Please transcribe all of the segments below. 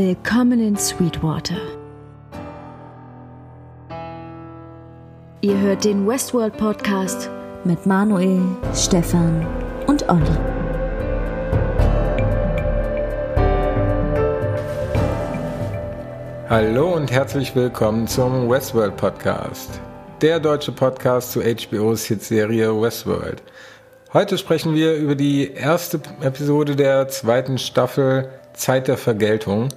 Willkommen in Sweetwater. Ihr hört den Westworld Podcast mit Manuel, Stefan und Olli. Hallo und herzlich willkommen zum Westworld Podcast, der deutsche Podcast zu HBO's Hitserie Westworld. Heute sprechen wir über die erste Episode der zweiten Staffel Zeit der Vergeltung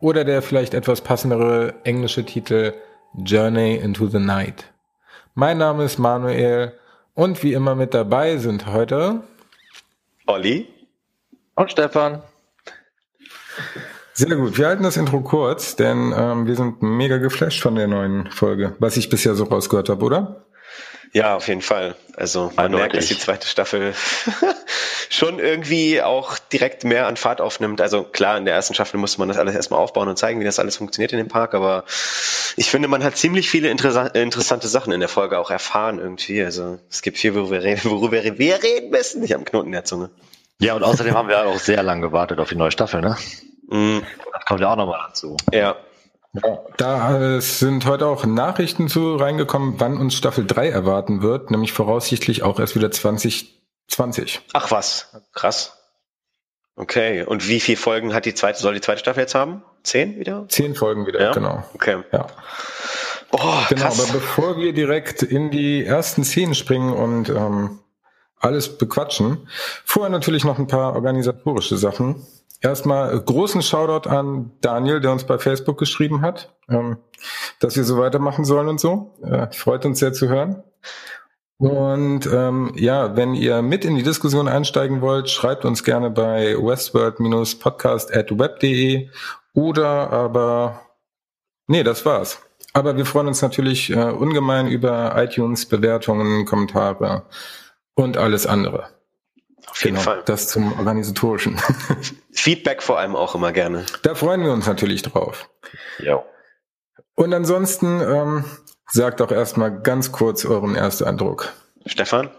oder der vielleicht etwas passendere englische Titel Journey into the Night. Mein Name ist Manuel und wie immer mit dabei sind heute Olli und Stefan. Sehr gut. Wir halten das Intro kurz, denn ähm, wir sind mega geflasht von der neuen Folge, was ich bisher so rausgehört habe, oder? Ja, auf jeden Fall. Also man Eindeutig. merkt, dass die zweite Staffel schon irgendwie auch direkt mehr an Fahrt aufnimmt. Also klar, in der ersten Staffel musste man das alles erstmal aufbauen und zeigen, wie das alles funktioniert in dem Park, aber ich finde, man hat ziemlich viele interessante Sachen in der Folge auch erfahren irgendwie. Also es gibt viel, worüber wir reden, worüber wir reden müssen. Ich habe einen Knoten in der Zunge. Ja, und außerdem haben wir auch sehr lange gewartet auf die neue Staffel, ne? Mm. Das kommt ja auch nochmal dazu. Ja. Da sind heute auch Nachrichten zu reingekommen, wann uns Staffel 3 erwarten wird, nämlich voraussichtlich auch erst wieder 2020. Ach was, krass. Okay, und wie viele Folgen hat die zweite, soll die zweite Staffel jetzt haben? Zehn wieder? Zehn Folgen wieder, ja? genau. Okay. Ja. Oh, genau, krass. aber bevor wir direkt in die ersten Szenen springen und ähm, alles bequatschen, vorher natürlich noch ein paar organisatorische Sachen. Erstmal großen Shoutout an Daniel, der uns bei Facebook geschrieben hat, ähm, dass wir so weitermachen sollen und so. Äh, freut uns sehr zu hören. Und ähm, ja, wenn ihr mit in die Diskussion einsteigen wollt, schreibt uns gerne bei westworld-podcast at web.de oder aber, nee, das war's. Aber wir freuen uns natürlich äh, ungemein über iTunes, Bewertungen, Kommentare und alles andere. Auf jeden genau, Fall. Das zum Organisatorischen. Feedback vor allem auch immer gerne. Da freuen wir uns natürlich drauf. Ja. Und ansonsten ähm, sagt auch erstmal ganz kurz euren Ersteindruck. Stefan?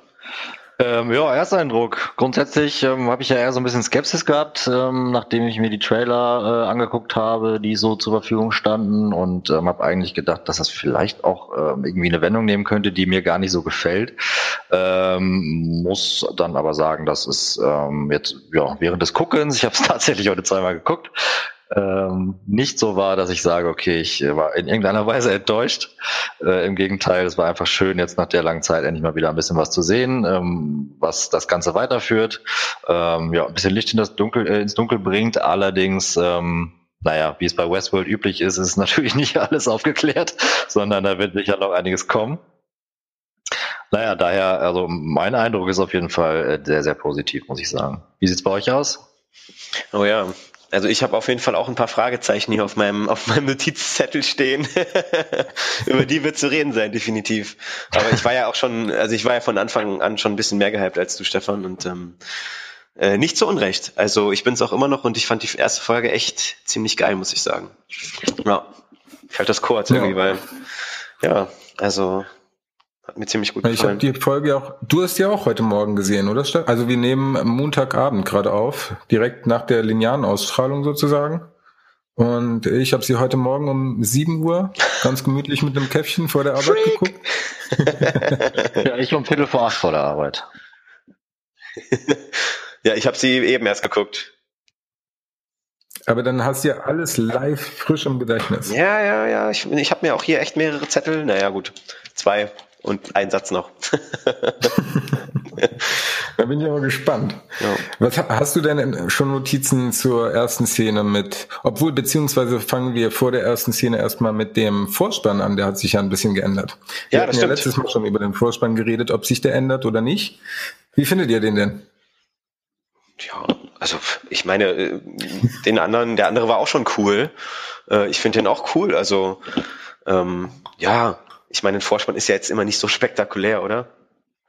Ähm, ja, Ersteindruck. Grundsätzlich ähm, habe ich ja eher so ein bisschen Skepsis gehabt, ähm, nachdem ich mir die Trailer äh, angeguckt habe, die so zur Verfügung standen und ähm, habe eigentlich gedacht, dass das vielleicht auch ähm, irgendwie eine Wendung nehmen könnte, die mir gar nicht so gefällt. Ähm, muss dann aber sagen, dass es ähm, jetzt ja während des Guckens, ich habe es tatsächlich heute zweimal geguckt, ähm, nicht so war, dass ich sage, okay, ich war in irgendeiner Weise enttäuscht. Äh, Im Gegenteil, es war einfach schön, jetzt nach der langen Zeit endlich mal wieder ein bisschen was zu sehen, ähm, was das Ganze weiterführt. Ähm, ja, ein bisschen Licht in das Dunkel, äh, ins Dunkel bringt. Allerdings, ähm, naja, wie es bei Westworld üblich ist, ist natürlich nicht alles aufgeklärt, sondern da wird sicher noch einiges kommen. Naja, daher, also mein Eindruck ist auf jeden Fall äh, sehr, sehr positiv, muss ich sagen. Wie sieht's bei euch aus? Oh ja, also ich habe auf jeden Fall auch ein paar Fragezeichen hier auf meinem, auf meinem Notizzettel stehen. Über die wird zu reden sein, definitiv. Aber ich war ja auch schon, also ich war ja von Anfang an schon ein bisschen mehr gehypt als du, Stefan, und ähm, äh, nicht zu Unrecht. Also ich bin es auch immer noch und ich fand die erste Folge echt ziemlich geil, muss ich sagen. Ja, ich halte das kurz irgendwie, ja. weil ja, also hat mir ziemlich gut gefallen. Ich habe die Folge auch, du hast die auch heute Morgen gesehen, oder? Also wir nehmen Montagabend gerade auf, direkt nach der linearen Ausstrahlung sozusagen. Und ich habe sie heute Morgen um 7 Uhr ganz gemütlich mit einem Käffchen vor der Arbeit Freak. geguckt. ja, ich um Viertel vor acht vor der Arbeit. ja, ich habe sie eben erst geguckt. Aber dann hast du ja alles live frisch im Gedächtnis. Ja, ja, ja. Ich, ich habe mir auch hier echt mehrere Zettel. Naja, gut. Zwei und ein Satz noch. da bin ich aber gespannt. Ja. Was hast du denn schon Notizen zur ersten Szene mit, obwohl beziehungsweise fangen wir vor der ersten Szene erstmal mit dem Vorspann an, der hat sich ja ein bisschen geändert. Wir ja, hatten das ja letztes Mal schon über den Vorspann geredet, ob sich der ändert oder nicht. Wie findet ihr den denn? Ja, also ich meine, äh, den anderen, der andere war auch schon cool. Äh, ich finde den auch cool. Also ähm, ja, ich meine, ein Vorspann ist ja jetzt immer nicht so spektakulär, oder?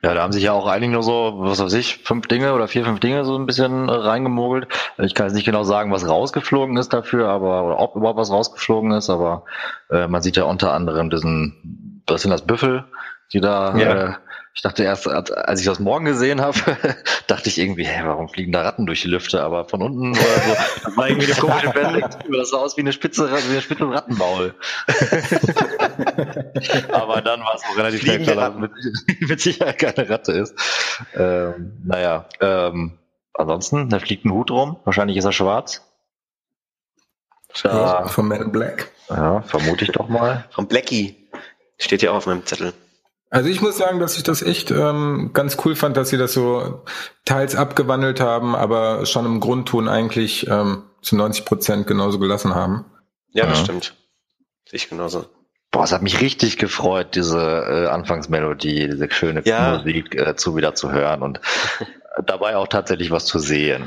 Ja, da haben sich ja auch einige nur so, was weiß ich, fünf Dinge oder vier, fünf Dinge so ein bisschen äh, reingemogelt. Ich kann jetzt nicht genau sagen, was rausgeflogen ist dafür, aber oder ob überhaupt was rausgeflogen ist, aber äh, man sieht ja unter anderem diesen, was sind das, Büffel, die da ja. äh, Ich dachte erst, als ich das morgen gesehen habe, dachte ich irgendwie, hä, warum fliegen da Ratten durch die Lüfte? Aber von unten war so, das war irgendwie eine komische Perspektive. Das sah aus wie eine spitze, wie eine spitze Rattenmaul. Aber dann war es auch relativ schnell klar, dass mit, mit Sicherheit keine Ratte ist. Ähm, naja, ähm, ansonsten, da fliegt ein Hut rum. Wahrscheinlich ist er schwarz. Da, von Man in Black. Ja, vermute ich doch mal. Von Blackie. Steht ja auch auf meinem Zettel. Also ich muss sagen, dass ich das echt ähm, ganz cool fand, dass sie das so teils abgewandelt haben, aber schon im Grundton eigentlich ähm, zu 90 Prozent genauso gelassen haben. Ja, das ja. stimmt. Ich genauso. Boah, es hat mich richtig gefreut, diese äh, Anfangsmelodie, diese schöne ja. Musik äh, zu wieder zu hören und dabei auch tatsächlich was zu sehen.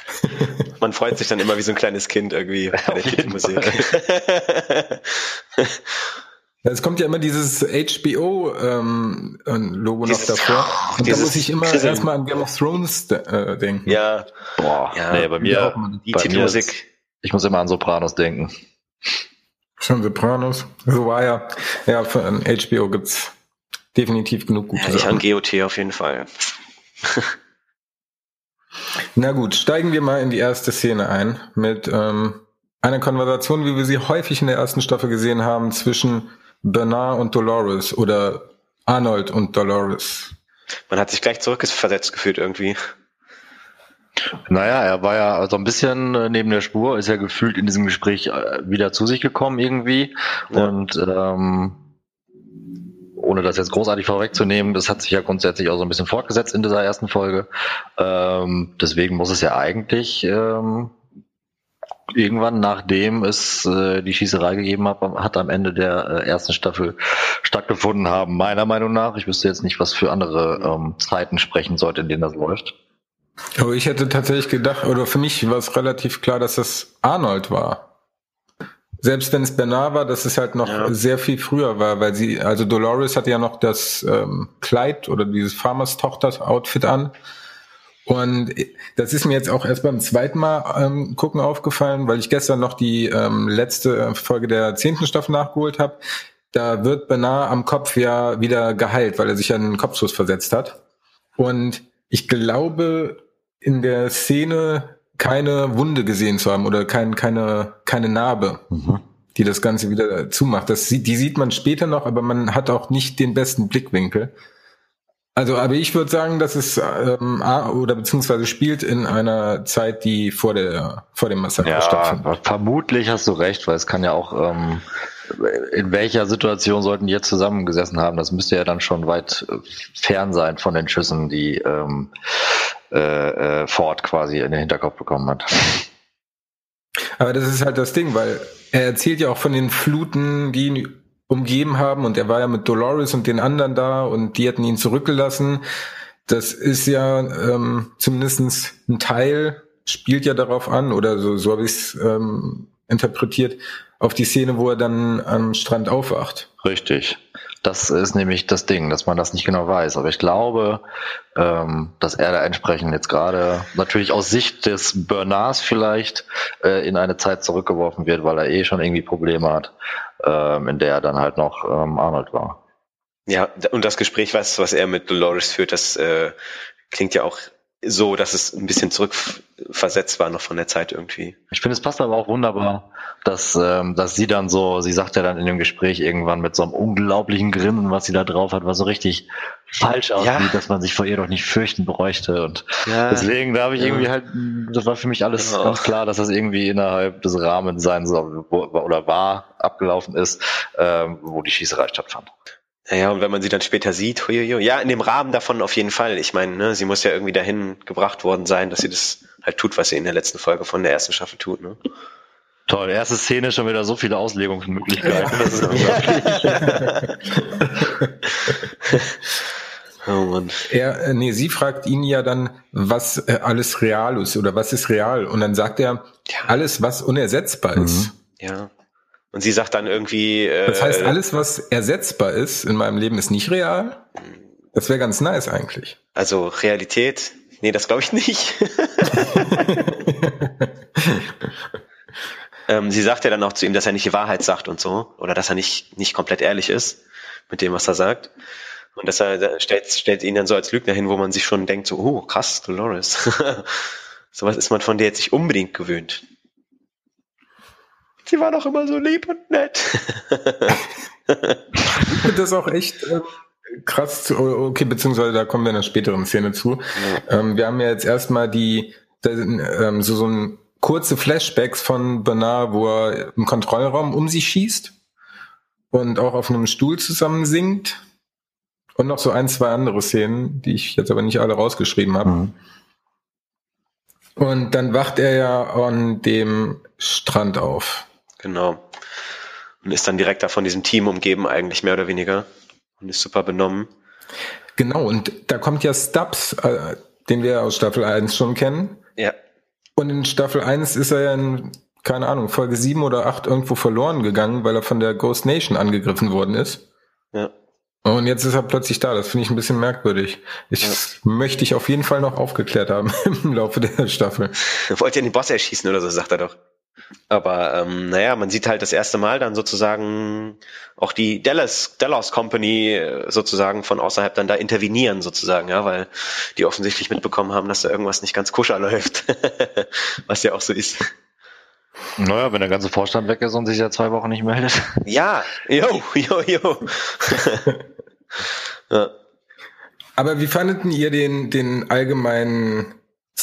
Man freut sich dann immer wie so ein kleines Kind irgendwie bei der Titelmusik. Es kommt ja immer dieses HBO-Logo ähm, noch davor. Und da muss ich immer erstmal an Game of Thrones äh, denken. Ja. Boah, ja, nee, bei mir, die bei. Mir ist, ich muss immer an Sopranos denken. Schon Sopranos. So war ja. Ja, von HBO gibt's definitiv genug gute ja. Ich an GOT auf jeden Fall. Na gut, steigen wir mal in die erste Szene ein mit ähm, einer Konversation, wie wir sie häufig in der ersten Staffel gesehen haben, zwischen Bernard und Dolores oder Arnold und Dolores. Man hat sich gleich zurückversetzt gefühlt irgendwie. Naja, er war ja so also ein bisschen äh, neben der Spur, ist ja gefühlt in diesem Gespräch äh, wieder zu sich gekommen irgendwie. Ja. Und ähm, ohne das jetzt großartig vorwegzunehmen, das hat sich ja grundsätzlich auch so ein bisschen fortgesetzt in dieser ersten Folge. Ähm, deswegen muss es ja eigentlich ähm, irgendwann, nachdem es äh, die Schießerei gegeben hat, hat am Ende der äh, ersten Staffel stattgefunden haben, meiner Meinung nach. Ich wüsste jetzt nicht, was für andere ähm, Zeiten sprechen sollte, in denen das läuft. Aber ich hätte tatsächlich gedacht, oder für mich war es relativ klar, dass das Arnold war. Selbst wenn es Bernard war, dass es halt noch ja. sehr viel früher war, weil sie, also Dolores hatte ja noch das ähm, Kleid oder dieses Farmers Tochter Outfit an und das ist mir jetzt auch erst beim zweiten Mal ähm, gucken aufgefallen, weil ich gestern noch die ähm, letzte Folge der zehnten Staffel nachgeholt habe. Da wird Bernard am Kopf ja wieder geheilt, weil er sich einen Kopfschuss versetzt hat. Und ich glaube, in der Szene keine Wunde gesehen zu haben oder kein, keine, keine Narbe, mhm. die das Ganze wieder zumacht. Das, die sieht man später noch, aber man hat auch nicht den besten Blickwinkel. Also, aber ich würde sagen, dass es ähm, oder beziehungsweise spielt in einer Zeit, die vor der vor dem Massaker ja, stattfindet. Vermutlich hast du recht, weil es kann ja auch ähm, in welcher Situation sollten die jetzt zusammengesessen haben? Das müsste ja dann schon weit äh, fern sein von den Schüssen, die ähm, äh, äh, Ford quasi in den Hinterkopf bekommen hat. Aber das ist halt das Ding, weil er erzählt ja auch von den Fluten, die umgeben haben und er war ja mit Dolores und den anderen da und die hatten ihn zurückgelassen. Das ist ja ähm, zumindestens ein Teil, spielt ja darauf an, oder so, so habe ich es ähm, interpretiert, auf die Szene, wo er dann am Strand aufwacht. Richtig. Das ist nämlich das Ding, dass man das nicht genau weiß. Aber ich glaube, ähm, dass er da entsprechend jetzt gerade natürlich aus Sicht des Bernards vielleicht äh, in eine Zeit zurückgeworfen wird, weil er eh schon irgendwie Probleme hat, ähm, in der er dann halt noch ähm, Arnold war. Ja, und das Gespräch, was, was er mit Dolores führt, das äh, klingt ja auch so, dass es ein bisschen zurückversetzt war noch von der Zeit irgendwie. Ich finde, es passt aber auch wunderbar, dass, ähm, dass sie dann so, sie sagt ja dann in dem Gespräch irgendwann mit so einem unglaublichen Grinsen, was sie da drauf hat, was so richtig falsch aussieht, ja. dass man sich vor ihr doch nicht fürchten bräuchte. Und ja. deswegen, da habe ich ja. irgendwie halt, das war für mich alles genau. ganz klar, dass das irgendwie innerhalb des Rahmens sein soll, wo, oder war, abgelaufen ist, ähm, wo die Schießerei stattfand. Naja, und wenn man sie dann später sieht, huiuiui, ja, in dem Rahmen davon auf jeden Fall. Ich meine, ne, sie muss ja irgendwie dahin gebracht worden sein, dass sie das halt tut, was sie in der letzten Folge von der ersten Staffel tut. Ne? Toll, erste Szene schon wieder so viele Auslegungsmöglichkeiten. Das ist oh Mann. Er, äh, nee, sie fragt ihn ja dann, was äh, alles real ist oder was ist real. Und dann sagt er, ja. alles, was unersetzbar mhm. ist. Ja. Und sie sagt dann irgendwie. Äh, das heißt, alles, was ersetzbar ist in meinem Leben, ist nicht real. Das wäre ganz nice eigentlich. Also Realität, nee, das glaube ich nicht. ähm, sie sagt ja dann auch zu ihm, dass er nicht die Wahrheit sagt und so, oder dass er nicht, nicht komplett ehrlich ist mit dem, was er sagt. Und das stellt, stellt ihn dann so als Lügner hin, wo man sich schon denkt, so, oh, krass, Dolores. Sowas ist man von der jetzt nicht unbedingt gewöhnt. Sie war doch immer so lieb und nett. ich finde das auch echt äh, krass. Okay, beziehungsweise da kommen wir in einer späteren Szene zu. Ja. Ähm, wir haben ja jetzt erstmal die, ähm, so, so ein kurze Flashbacks von Bernard, wo er im Kontrollraum um sie schießt und auch auf einem Stuhl zusammen singt. Und noch so ein, zwei andere Szenen, die ich jetzt aber nicht alle rausgeschrieben habe. Mhm. Und dann wacht er ja an dem Strand auf. Genau. Und ist dann direkt da von diesem Team umgeben, eigentlich mehr oder weniger. Und ist super benommen. Genau, und da kommt ja Stubbs, äh, den wir aus Staffel 1 schon kennen. Ja. Und in Staffel 1 ist er ja in, keine Ahnung, Folge 7 oder 8 irgendwo verloren gegangen, weil er von der Ghost Nation angegriffen worden ist. Ja. Und jetzt ist er plötzlich da. Das finde ich ein bisschen merkwürdig. Ich ja. möchte ich auf jeden Fall noch aufgeklärt haben im Laufe der Staffel. Wollt ihr den Boss erschießen oder so, sagt er doch. Aber ähm, naja, man sieht halt das erste Mal dann sozusagen auch die Dallas, Dallas Company äh, sozusagen von außerhalb dann da intervenieren sozusagen, ja, weil die offensichtlich mitbekommen haben, dass da irgendwas nicht ganz kuscher läuft. Was ja auch so ist. Naja, wenn der ganze Vorstand weg ist und sich ja zwei Wochen nicht meldet. Ja, jo, jo, jo. ja. Aber wie fandeten ihr den, den allgemeinen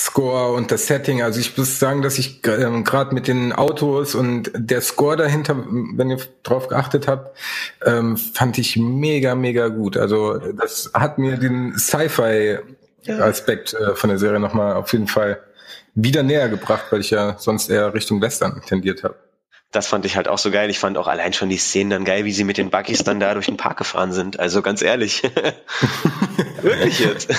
Score und das Setting? Also ich muss sagen, dass ich ähm, gerade mit den Autos und der Score dahinter, wenn ihr drauf geachtet habt, ähm, fand ich mega, mega gut. Also das hat mir den Sci-Fi-Aspekt äh, von der Serie nochmal auf jeden Fall wieder näher gebracht, weil ich ja sonst eher Richtung Western tendiert habe. Das fand ich halt auch so geil. Ich fand auch allein schon die Szenen dann geil, wie sie mit den Buggies dann da durch den Park gefahren sind. Also ganz ehrlich. Wirklich jetzt.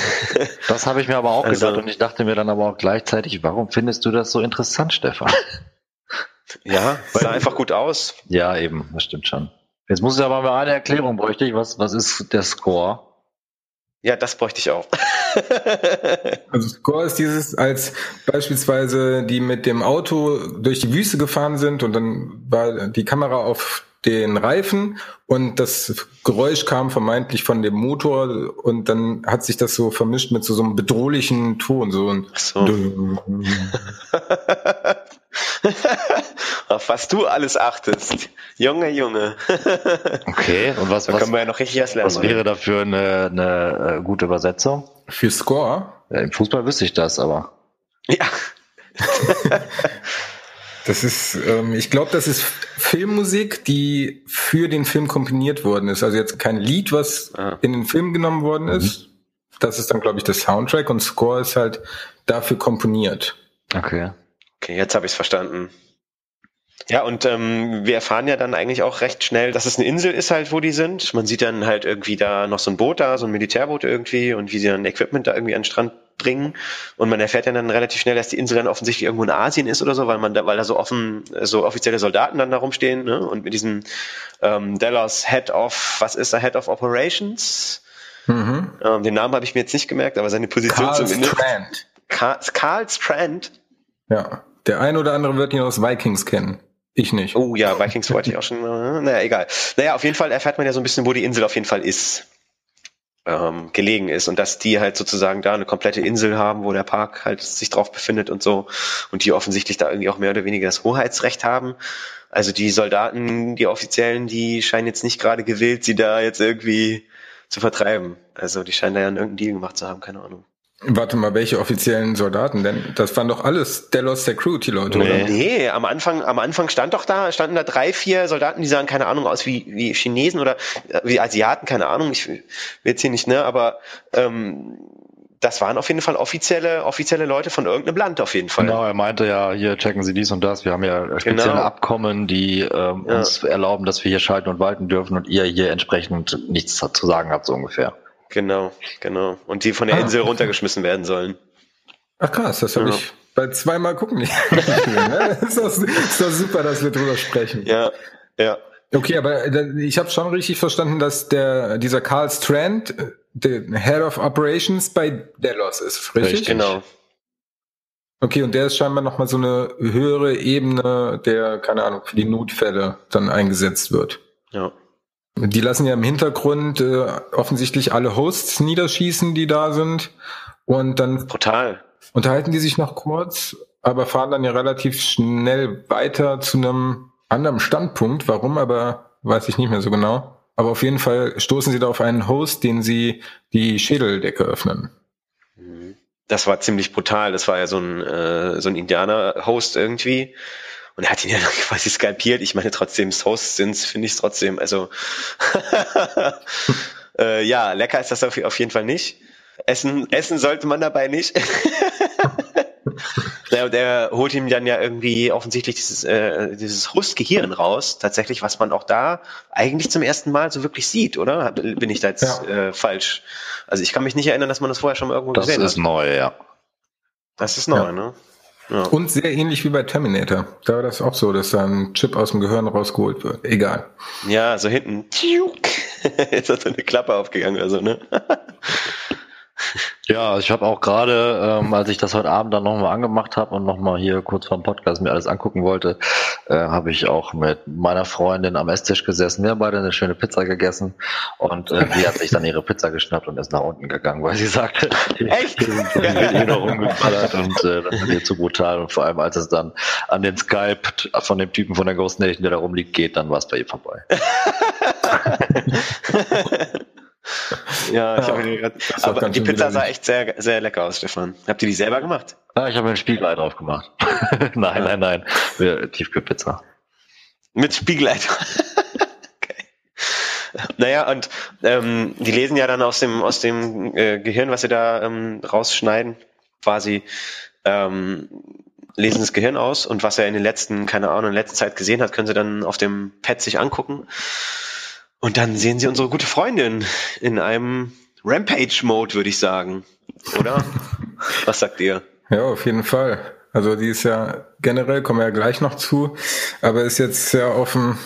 Das habe ich mir aber auch also, gedacht und ich dachte mir dann aber auch gleichzeitig, warum findest du das so interessant, Stefan? Ja, sah einfach gut aus. Ja, eben, das stimmt schon. Jetzt muss ich aber mal eine Erklärung bräuchte ich. Was, was ist der Score? Ja, das bräuchte ich auch. also Score ist dieses, als beispielsweise die mit dem Auto durch die Wüste gefahren sind und dann war die Kamera auf den Reifen und das Geräusch kam vermeintlich von dem Motor und dann hat sich das so vermischt mit so, so einem bedrohlichen Ton. So ein Ach so. Auf was du alles achtest. Junge, Junge. okay, und was, da was, können wir ja noch richtig was lernen. Was wäre dafür eine, eine äh, gute Übersetzung? Für Score? Ja, Im Fußball wüsste ich das, aber. Ja. das ist, ähm, ich glaube, das ist Filmmusik, die für den Film komponiert worden ist. Also jetzt kein Lied, was ah. in den Film genommen worden mhm. ist. Das ist dann, glaube ich, der Soundtrack und Score ist halt dafür komponiert. Okay. Okay, jetzt habe ich es verstanden. Ja, und ähm, wir erfahren ja dann eigentlich auch recht schnell, dass es eine Insel ist halt, wo die sind. Man sieht dann halt irgendwie da noch so ein Boot da, so ein Militärboot irgendwie und wie sie dann Equipment da irgendwie an den Strand bringen. Und man erfährt ja dann relativ schnell, dass die Insel dann offensichtlich irgendwo in Asien ist oder so, weil man da, weil da so offen, so offizielle Soldaten dann da rumstehen, ne? Und mit diesem ähm, Dallas Head of, was ist er, Head of Operations? Mhm. Ähm, den Namen habe ich mir jetzt nicht gemerkt, aber seine Position Carl zumindest. Strand. Karl, Karl Strand. Ja. Der ein oder andere wird ihn aus Vikings kennen. Ich nicht. Oh ja, Vikings wollte ich auch schon. Äh, naja, egal. Naja, auf jeden Fall erfährt man ja so ein bisschen, wo die Insel auf jeden Fall ist. Ähm, gelegen ist und dass die halt sozusagen da eine komplette Insel haben, wo der Park halt sich drauf befindet und so und die offensichtlich da irgendwie auch mehr oder weniger das Hoheitsrecht haben. Also die Soldaten, die Offiziellen, die scheinen jetzt nicht gerade gewillt, sie da jetzt irgendwie zu vertreiben. Also die scheinen da ja irgendeinen Deal gemacht zu haben, keine Ahnung. Warte mal, welche offiziellen Soldaten denn? Das waren doch alles Delos Security Leute, nee. oder? Nee, am Anfang, am Anfang stand doch da, standen da drei, vier Soldaten, die sahen keine Ahnung aus wie, wie Chinesen oder äh, wie Asiaten, keine Ahnung, ich will jetzt hier nicht, ne, aber ähm, das waren auf jeden Fall offizielle, offizielle Leute von irgendeinem Land auf jeden Fall. Genau, er meinte ja, hier checken Sie dies und das. Wir haben ja spezielle genau. Abkommen, die ähm, ja. uns erlauben, dass wir hier schalten und walten dürfen und ihr hier entsprechend nichts zu sagen habt, so ungefähr. Genau, genau. Und die von der ah, Insel runtergeschmissen werden sollen. Ach krass, das habe ja. ich bei zweimal gucken nicht. Ne? ist, doch, ist doch super, dass wir drüber sprechen. Ja, ja. Okay, aber äh, ich habe schon richtig verstanden, dass der dieser Carl Strand äh, der Head of Operations bei Delos ist, richtig? richtig? Genau. Okay, und der ist scheinbar nochmal so eine höhere Ebene, der, keine Ahnung, für die Notfälle dann eingesetzt wird. Ja. Die lassen ja im Hintergrund äh, offensichtlich alle Hosts niederschießen, die da sind. Und dann Brutal. unterhalten die sich noch kurz, aber fahren dann ja relativ schnell weiter zu einem anderen Standpunkt. Warum aber, weiß ich nicht mehr so genau. Aber auf jeden Fall stoßen sie da auf einen Host, den sie die Schädeldecke öffnen. Das war ziemlich brutal. Das war ja so ein, äh, so ein Indianer-Host irgendwie. Und er hat ihn ja quasi skalpiert. Ich meine, trotzdem, Hosts sind finde ich es trotzdem. Also, äh, ja, lecker ist das auf, auf jeden Fall nicht. Essen, essen sollte man dabei nicht. der, der holt ihm dann ja irgendwie offensichtlich dieses, äh, dieses Hustgehirn raus, tatsächlich, was man auch da eigentlich zum ersten Mal so wirklich sieht, oder? Bin ich da jetzt ja. äh, falsch? Also ich kann mich nicht erinnern, dass man das vorher schon mal irgendwo das gesehen hat. Das ist neu, ja. Das ist neu, ja. ne? Ja. Und sehr ähnlich wie bei Terminator. Da war das auch so, dass da ein Chip aus dem Gehirn rausgeholt wird. Egal. Ja, so hinten. Jetzt hat so eine Klappe aufgegangen oder so, ne? Ja, ich habe auch gerade, ähm, als ich das heute Abend dann nochmal angemacht habe und nochmal hier kurz vor dem Podcast mir alles angucken wollte, äh, habe ich auch mit meiner Freundin am Esstisch gesessen. Wir haben beide eine schöne Pizza gegessen und äh, die hat sich dann ihre Pizza geschnappt und ist nach unten gegangen, weil sie sagte, echt? Ich bin hier noch rumgeballert und äh, das ist ihr zu brutal und vor allem als es dann an den Skype von dem Typen von der Ghost Nation, der da rumliegt, geht, dann war es bei ihr vorbei. Ja, ich habe grad, aber die Pizza sah echt sehr, sehr lecker aus, Stefan. Habt ihr die selber gemacht? Ja, ich habe mir ein Spiegelei drauf gemacht. nein, nein, nein. Tiefkühlpizza. Mit Spiegelei okay. Naja, und ähm, die lesen ja dann aus dem, aus dem äh, Gehirn, was sie da ähm, rausschneiden, quasi ähm, lesen das Gehirn aus und was er in den letzten, keine Ahnung, in der letzten Zeit gesehen hat, können sie dann auf dem Pad sich angucken. Und dann sehen sie unsere gute Freundin in einem Rampage-Mode, würde ich sagen. Oder? Was sagt ihr? Ja, auf jeden Fall. Also die ist ja generell, kommen wir ja gleich noch zu, aber ist jetzt ja auf dem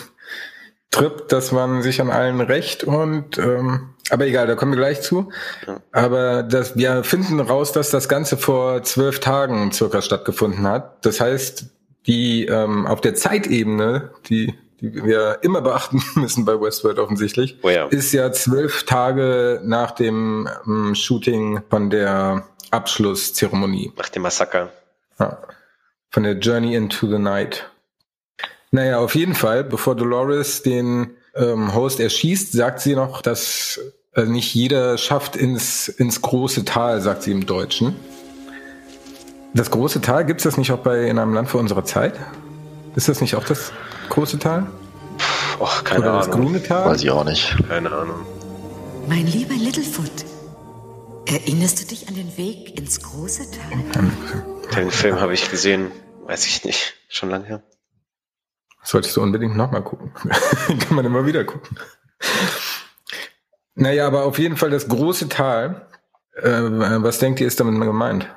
Trip, dass man sich an allen recht und ähm, aber egal, da kommen wir gleich zu. Ja. Aber das, wir finden raus, dass das Ganze vor zwölf Tagen circa stattgefunden hat. Das heißt, die ähm, auf der Zeitebene, die die wir immer beachten müssen bei Westworld offensichtlich, oh ja. ist ja zwölf Tage nach dem ähm, Shooting von der Abschlusszeremonie. Nach dem Massaker. Ja. Von der Journey into the Night. Naja, auf jeden Fall, bevor Dolores den ähm, Host erschießt, sagt sie noch, dass äh, nicht jeder schafft ins, ins große Tal, sagt sie im Deutschen. Das große Tal, gibt es das nicht auch bei in einem Land vor unserer Zeit? Ist das nicht auch das große Tal? Och, keine Oder Ahnung. das grüne Tal? Weiß ich auch nicht. Keine Ahnung. Mein lieber Littlefoot, erinnerst du dich an den Weg ins große Tal? Den Film habe ich gesehen, weiß ich nicht, schon lange her. Solltest du unbedingt nochmal gucken. Kann man immer wieder gucken. Naja, aber auf jeden Fall das große Tal. Äh, was denkt ihr, ist damit gemeint?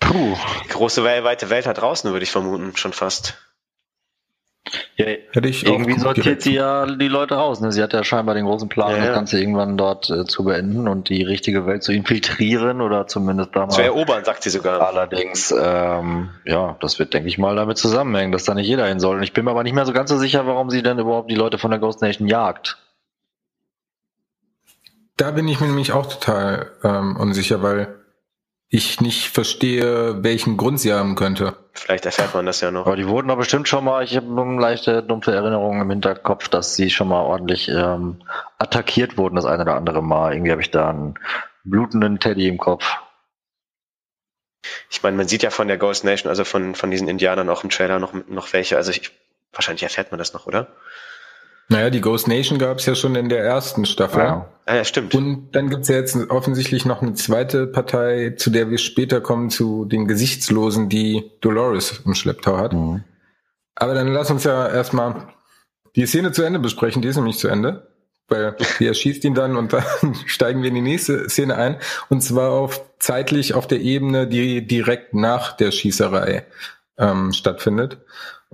Puh. Die große weite Welt da draußen, würde ich vermuten, schon fast. Ja, irgendwie sortiert sie ja die Leute raus. Ne? Sie hat ja scheinbar den großen Plan, ja, ja. das Ganze irgendwann dort äh, zu beenden und die richtige Welt zu infiltrieren oder zumindest da mal. Zu erobern, sagt sie sogar. Allerdings, ähm, ja, das wird, denke ich mal, damit zusammenhängen, dass da nicht jeder hin soll. Und ich bin mir aber nicht mehr so ganz so sicher, warum sie denn überhaupt die Leute von der Ghost Nation jagt. Da bin ich mir nämlich auch total ähm, unsicher, weil ich nicht verstehe, welchen Grund sie haben könnte. Vielleicht erfährt man das ja noch. Aber die wurden doch bestimmt schon mal, ich habe eine leichte dumpfe Erinnerung im Hinterkopf, dass sie schon mal ordentlich ähm, attackiert wurden, das eine oder andere Mal. Irgendwie habe ich da einen blutenden Teddy im Kopf. Ich meine, man sieht ja von der Ghost Nation, also von, von diesen Indianern auch im Trailer noch, noch welche. Also ich, wahrscheinlich erfährt man das noch, oder? Naja, die Ghost Nation gab es ja schon in der ersten Staffel. Ja, ah, ja stimmt. Und dann gibt's ja jetzt offensichtlich noch eine zweite Partei, zu der wir später kommen, zu den Gesichtslosen, die Dolores im Schlepptau hat. Mhm. Aber dann lass uns ja erstmal die Szene zu Ende besprechen, die ist nämlich zu Ende. Weil sie erschießt ihn dann und dann steigen wir in die nächste Szene ein. Und zwar auf zeitlich auf der Ebene, die direkt nach der Schießerei ähm, stattfindet.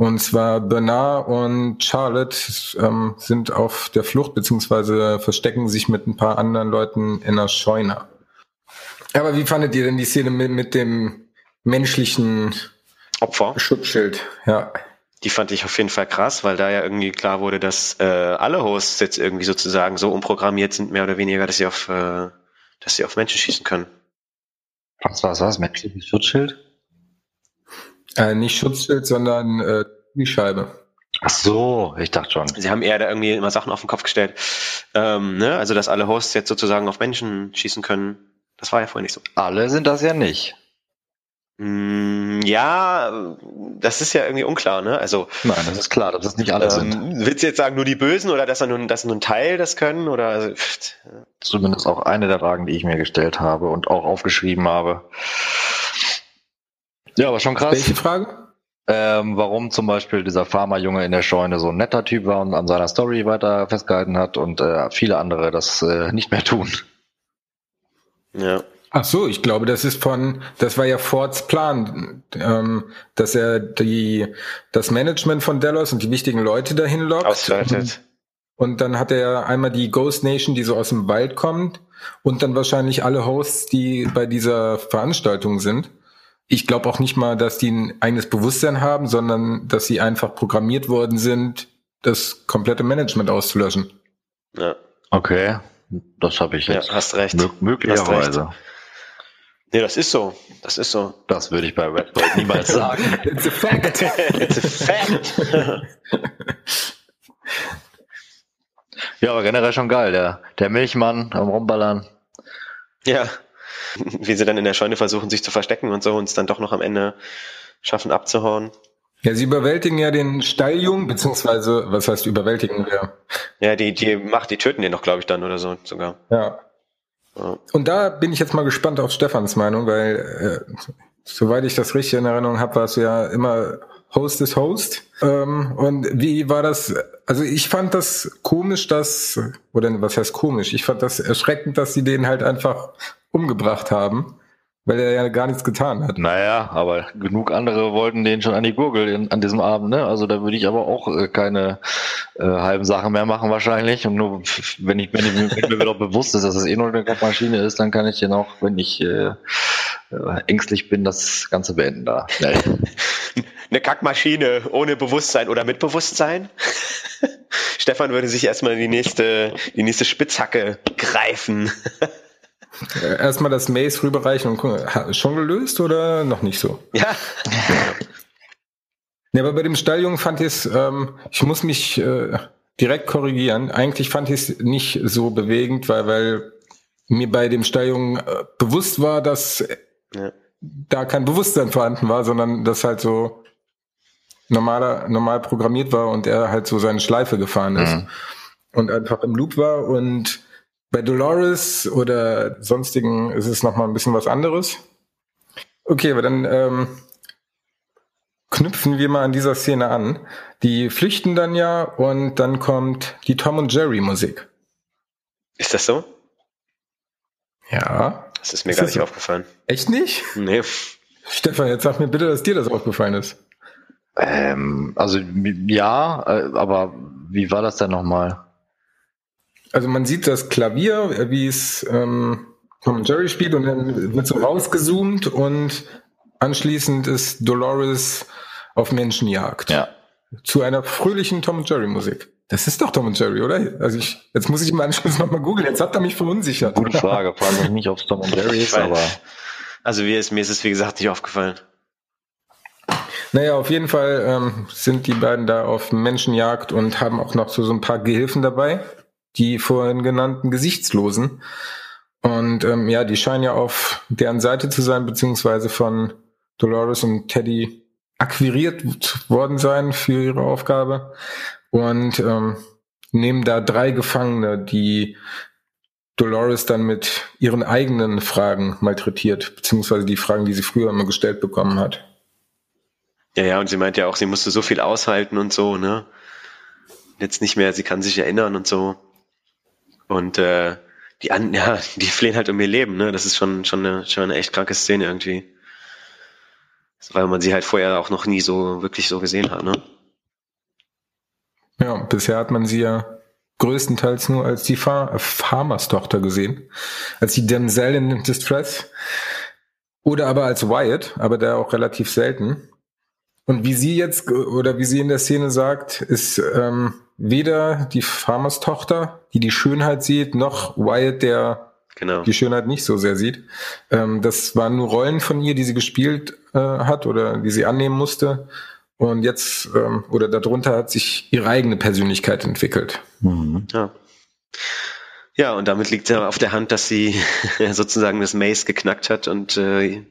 Und zwar Bernard und Charlotte ähm, sind auf der Flucht beziehungsweise verstecken sich mit ein paar anderen Leuten in einer Scheune. Aber wie fandet ihr denn die Szene mit, mit dem menschlichen Opfer? Schutzschild? Ja. Die fand ich auf jeden Fall krass, weil da ja irgendwie klar wurde, dass äh, alle Hosts jetzt irgendwie sozusagen so umprogrammiert sind, mehr oder weniger, dass sie auf, äh, dass sie auf Menschen schießen können. Was war das? Menschliches Schutzschild? Äh, nicht Schutzschild, sondern äh, die Scheibe. Ach so, ich dachte schon. Sie haben eher da irgendwie immer Sachen auf den Kopf gestellt. Ähm, ne? Also, dass alle Hosts jetzt sozusagen auf Menschen schießen können. Das war ja vorher nicht so. Alle sind das ja nicht. Mm, ja, das ist ja irgendwie unklar, ne? Also Nein, das ist klar, dass das nicht alle ähm, sind. Willst du jetzt sagen, nur die Bösen oder dass nun, dass nur ein Teil das können? Oder also, zumindest auch eine der Fragen, die ich mir gestellt habe und auch aufgeschrieben habe. Ja, aber schon krass. Welche Frage? Ähm, warum zum Beispiel dieser Pharma-Junge in der Scheune so ein netter Typ war und an seiner Story weiter festgehalten hat und äh, viele andere das äh, nicht mehr tun. Ja. Ach so, ich glaube, das ist von, das war ja Fords Plan, ähm, dass er die, das Management von Delos und die wichtigen Leute dahin lockt. Ausschaltet. Und dann hat er einmal die Ghost Nation, die so aus dem Wald kommt, und dann wahrscheinlich alle Hosts, die bei dieser Veranstaltung sind. Ich glaube auch nicht mal, dass die ein eigenes Bewusstsein haben, sondern dass sie einfach programmiert worden sind, das komplette Management auszulöschen. Ja. Okay, das habe ich jetzt. Ja, hast recht. möglicherweise. Nee, das ist so. Das ist so. Das würde ich bei Redbolt niemals sagen. It's a fact. It's a fact. ja, aber generell schon geil. Der, der Milchmann am Rumballern. Ja. Wie sie dann in der Scheune versuchen, sich zu verstecken und so und es dann doch noch am Ende schaffen abzuhauen. Ja, sie überwältigen ja den Stalljungen, beziehungsweise, was heißt überwältigen? Ja, ja die, die macht, die töten den doch, glaube ich, dann oder so sogar. Ja. Und da bin ich jetzt mal gespannt auf Stefans Meinung, weil äh, soweit ich das richtig in Erinnerung habe, war es ja immer Host ist Host. Ähm, und wie war das? Also ich fand das komisch, dass, oder was heißt komisch? Ich fand das erschreckend, dass sie den halt einfach umgebracht haben weil er ja gar nichts getan hat. Naja, aber genug andere wollten den schon an die Gurgel in, an diesem Abend, ne? Also da würde ich aber auch äh, keine äh, halben Sachen mehr machen wahrscheinlich. Und nur wenn ich, wenn, ich, wenn mir wieder bewusst ist, dass es das eh nur eine Kackmaschine ist, dann kann ich den auch, wenn ich äh, äh, ängstlich bin, das Ganze beenden da. Schnell. Eine Kackmaschine ohne Bewusstsein oder mit Bewusstsein? Stefan würde sich erstmal die nächste, die nächste Spitzhacke greifen. Äh, erstmal das Maze rüberreichen und gucken, schon gelöst oder noch nicht so? Ja. ja, aber bei dem Stalljungen fand ich es, ähm, ich muss mich äh, direkt korrigieren. Eigentlich fand ich es nicht so bewegend, weil, weil mir bei dem Stalljungen äh, bewusst war, dass ja. da kein Bewusstsein vorhanden war, sondern das halt so normaler, normal programmiert war und er halt so seine Schleife gefahren ist mhm. und einfach im Loop war und bei Dolores oder sonstigen ist es nochmal ein bisschen was anderes. Okay, aber dann ähm, knüpfen wir mal an dieser Szene an. Die flüchten dann ja und dann kommt die Tom und Jerry Musik. Ist das so? Ja. Das ist mir ist gar nicht so? aufgefallen. Echt nicht? Nee. Stefan, jetzt sag mir bitte, dass dir das aufgefallen ist. Ähm, also ja, äh, aber wie war das denn nochmal? Also man sieht das Klavier, wie es ähm, Tom Jerry spielt und dann wird so rausgezoomt und anschließend ist Dolores auf Menschenjagd. Ja. Zu einer fröhlichen Tom Jerry Musik. Das ist doch Tom Jerry, oder? Also ich, jetzt muss ich im Anschluss nochmal googeln. Jetzt hat er mich verunsichert. Gute Frage. Frage mich nicht, ob es Tom Jerry ist, aber. Also mir ist, mir ist es, wie gesagt, nicht aufgefallen. Naja, auf jeden Fall ähm, sind die beiden da auf Menschenjagd und haben auch noch so, so ein paar Gehilfen dabei die vorhin genannten Gesichtslosen. Und ähm, ja, die scheinen ja auf deren Seite zu sein, beziehungsweise von Dolores und Teddy akquiriert worden sein für ihre Aufgabe. Und ähm, nehmen da drei Gefangene, die Dolores dann mit ihren eigenen Fragen malträtiert, beziehungsweise die Fragen, die sie früher immer gestellt bekommen hat. Ja, ja, und sie meint ja auch, sie musste so viel aushalten und so, ne? Jetzt nicht mehr, sie kann sich erinnern und so. Und äh, die an, ja, die flehen halt um ihr Leben, ne? Das ist schon, schon eine, schon eine echt kranke Szene irgendwie. Weil man sie halt vorher auch noch nie so wirklich so gesehen hat, ne? Ja, bisher hat man sie ja größtenteils nur als die Far Farmers Tochter gesehen, als die Denzel in Distress oder aber als Wyatt, aber der auch relativ selten. Und wie sie jetzt oder wie sie in der Szene sagt, ist ähm, weder die Farmers Tochter, die die Schönheit sieht, noch Wyatt, der genau. die Schönheit nicht so sehr sieht. Ähm, das waren nur Rollen von ihr, die sie gespielt äh, hat oder die sie annehmen musste. Und jetzt ähm, oder darunter hat sich ihre eigene Persönlichkeit entwickelt. Mhm. Ja. Ja, und damit liegt ja auf der Hand, dass sie sozusagen das Maze geknackt hat und äh,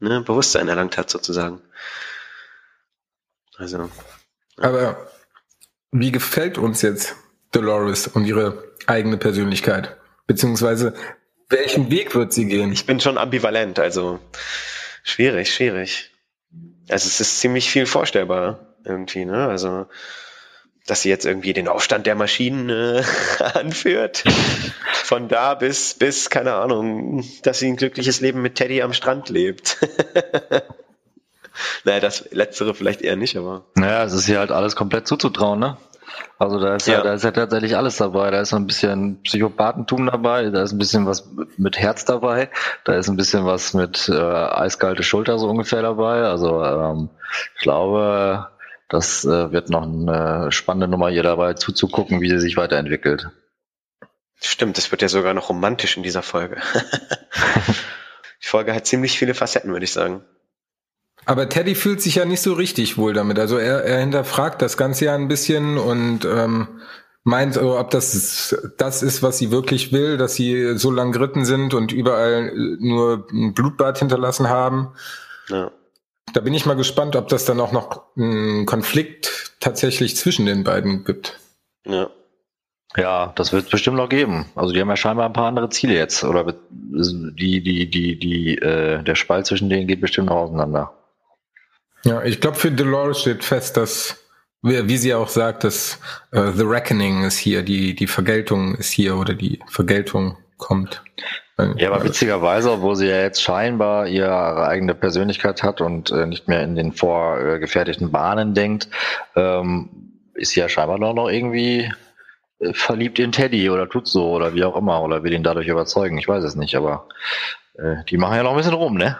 ne, Bewusstsein erlangt hat, sozusagen. Also. Ja. Aber wie gefällt uns jetzt Dolores und ihre eigene Persönlichkeit? Beziehungsweise welchen Weg wird sie gehen? Ich bin schon ambivalent, also schwierig, schwierig. Also es ist ziemlich viel vorstellbar irgendwie, ne? Also dass sie jetzt irgendwie den Aufstand der Maschinen äh, anführt. Von da bis, bis, keine Ahnung, dass sie ein glückliches Leben mit Teddy am Strand lebt. naja, das Letztere vielleicht eher nicht, aber. Naja, es ist hier halt alles komplett zuzutrauen, ne? Also da ist ja, ja da ist ja tatsächlich alles dabei. Da ist ein bisschen Psychopathentum dabei, da ist ein bisschen was mit Herz dabei, da ist ein bisschen was mit äh, eiskalte Schulter so ungefähr dabei. Also ähm, ich glaube, das äh, wird noch eine spannende Nummer hier dabei zuzugucken, wie sie sich weiterentwickelt. Stimmt, es wird ja sogar noch romantisch in dieser Folge. Die Folge hat ziemlich viele Facetten, würde ich sagen. Aber Teddy fühlt sich ja nicht so richtig wohl damit. Also er, er hinterfragt das Ganze ja ein bisschen und ähm, meint, oh, ob das das ist, was sie wirklich will, dass sie so lang geritten sind und überall nur ein Blutbad hinterlassen haben. Ja. Da bin ich mal gespannt, ob das dann auch noch einen Konflikt tatsächlich zwischen den beiden gibt. Ja. Ja, das wird es bestimmt noch geben. Also die haben ja scheinbar ein paar andere Ziele jetzt. Oder die, die, die, die, äh, der Spalt zwischen denen geht bestimmt noch auseinander. Ja, ich glaube für Dolores steht fest, dass, wie, sie auch sagt, dass äh, The Reckoning ist hier, die, die Vergeltung ist hier oder die Vergeltung kommt. Ja, aber witzigerweise, obwohl sie ja jetzt scheinbar ihre eigene Persönlichkeit hat und äh, nicht mehr in den vorgefertigten Bahnen denkt, ähm, ist sie ja scheinbar noch, noch irgendwie äh, verliebt in Teddy oder tut so oder wie auch immer oder will ihn dadurch überzeugen. Ich weiß es nicht, aber äh, die machen ja noch ein bisschen rum, ne?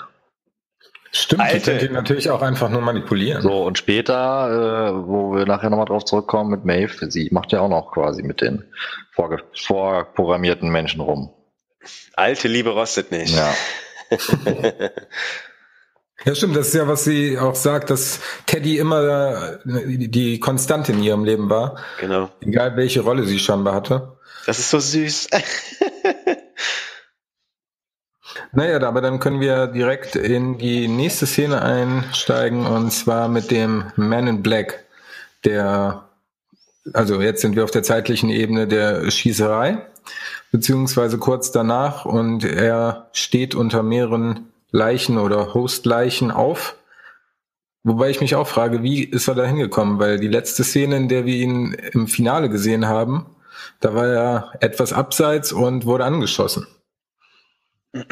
Stimmt, Alte. die können die natürlich auch einfach nur manipulieren. So, und später, äh, wo wir nachher nochmal drauf zurückkommen mit Maeve, sie macht ja auch noch quasi mit den vorprogrammierten Menschen rum. Alte Liebe rostet nicht. Ja. ja, stimmt. Das ist ja, was sie auch sagt, dass Teddy immer die Konstante in ihrem Leben war. Genau. Egal welche Rolle sie scheinbar hatte. Das ist so süß. Naja, aber dann können wir direkt in die nächste Szene einsteigen und zwar mit dem Man in Black, der, also jetzt sind wir auf der zeitlichen Ebene der Schießerei beziehungsweise kurz danach und er steht unter mehreren Leichen oder Hostleichen auf. Wobei ich mich auch frage, wie ist er da hingekommen? Weil die letzte Szene, in der wir ihn im Finale gesehen haben, da war er etwas abseits und wurde angeschossen.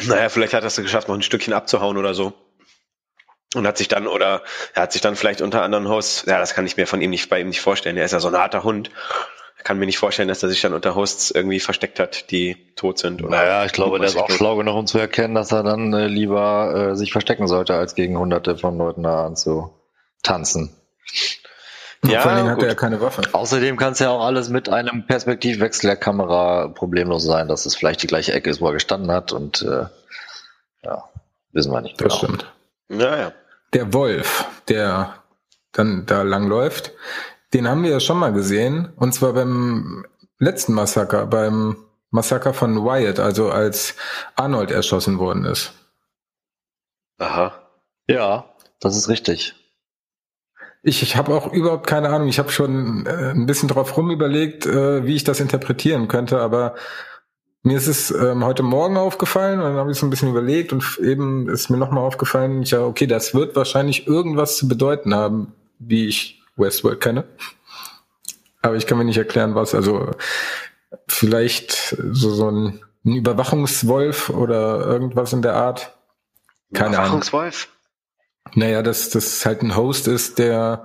Naja, vielleicht hat er es geschafft, noch ein Stückchen abzuhauen oder so. Und hat sich dann, oder er hat sich dann vielleicht unter anderen Hosts, ja, das kann ich mir von ihm nicht, bei ihm nicht vorstellen. Er ist ja so ein harter Hund kann mir nicht vorstellen, dass er sich dann unter Hosts irgendwie versteckt hat, die tot sind. Oder naja, ich glaube, der ist auch schlau genug, um zu erkennen, dass er dann äh, lieber äh, sich verstecken sollte, als gegen hunderte von Leuten da anzutanzen. Ja, vor allem hat er ja keine Waffe. Außerdem kann es ja auch alles mit einem Perspektivwechsel der Kamera problemlos sein, dass es vielleicht die gleiche Ecke ist, wo er gestanden hat und äh, ja, wissen wir nicht genau. Das stimmt. Ja, ja. Der Wolf, der dann da lang läuft, den haben wir ja schon mal gesehen, und zwar beim letzten Massaker, beim Massaker von Wyatt, also als Arnold erschossen worden ist. Aha. Ja, das ist richtig. Ich, ich habe auch überhaupt keine Ahnung. Ich habe schon äh, ein bisschen drauf rumüberlegt, äh, wie ich das interpretieren könnte, aber mir ist es ähm, heute Morgen aufgefallen und dann habe ich so ein bisschen überlegt und eben ist mir nochmal aufgefallen, ich ja, okay, das wird wahrscheinlich irgendwas zu bedeuten haben, wie ich Westworld kenne. Aber ich kann mir nicht erklären, was. Also vielleicht so, so ein, ein Überwachungswolf oder irgendwas in der Art. Keine Überwachungswolf? Ahnung. Naja, dass das halt ein Host ist, der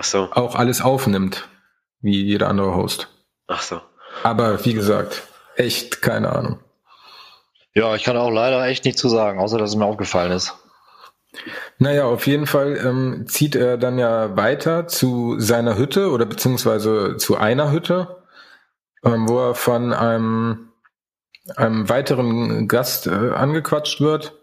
so. auch alles aufnimmt, wie jeder andere Host. Ach so. Aber wie gesagt, echt keine Ahnung. Ja, ich kann auch leider echt nichts zu sagen, außer dass es mir aufgefallen ist. Naja, auf jeden Fall ähm, zieht er dann ja weiter zu seiner Hütte oder beziehungsweise zu einer Hütte, ähm, wo er von einem, einem weiteren Gast äh, angequatscht wird,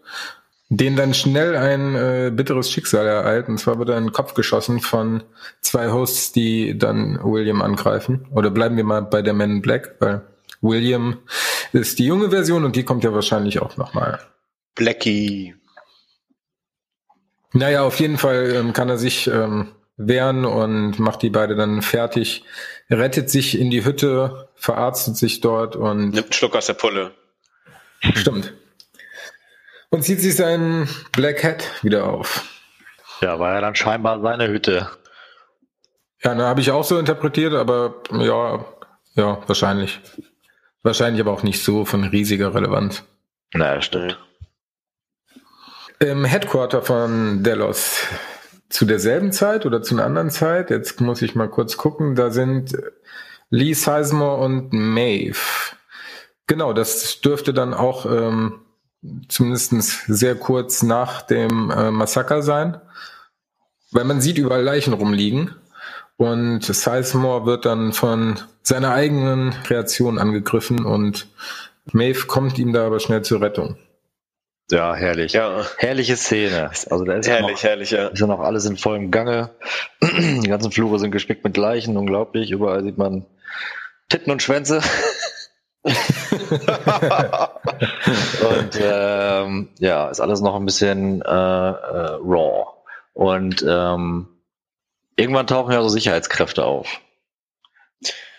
den dann schnell ein äh, bitteres Schicksal ereilt. Und zwar wird er in den Kopf geschossen von zwei Hosts, die dann William angreifen. Oder bleiben wir mal bei der Men in Black, weil William ist die junge Version und die kommt ja wahrscheinlich auch nochmal. Blackie. Naja, auf jeden Fall ähm, kann er sich ähm, wehren und macht die beide dann fertig, rettet sich in die Hütte, verarztet sich dort und. Nimmt einen Schluck aus der Pulle. Stimmt. Und zieht sich seinen Black Hat wieder auf. Ja, war ja dann scheinbar seine Hütte. Ja, da habe ich auch so interpretiert, aber ja, ja, wahrscheinlich. Wahrscheinlich aber auch nicht so von riesiger Relevanz. Naja, stimmt. Im Headquarter von Delos zu derselben Zeit oder zu einer anderen Zeit, jetzt muss ich mal kurz gucken, da sind Lee Sizemore und Maeve. Genau, das dürfte dann auch ähm, zumindest sehr kurz nach dem äh, Massaker sein, weil man sieht überall Leichen rumliegen und Sizemore wird dann von seiner eigenen Kreation angegriffen und Maeve kommt ihm da aber schnell zur Rettung. Ja, herrlich. Ja. Herrliche Szene. Also da ist herrlich, noch, herrlich, ja. Ist ja noch alles in vollem Gange. Die ganzen Flure sind gespickt mit Leichen, unglaublich. Überall sieht man Titten und Schwänze. und ähm, ja, ist alles noch ein bisschen äh, äh, raw. Und ähm, irgendwann tauchen ja so Sicherheitskräfte auf.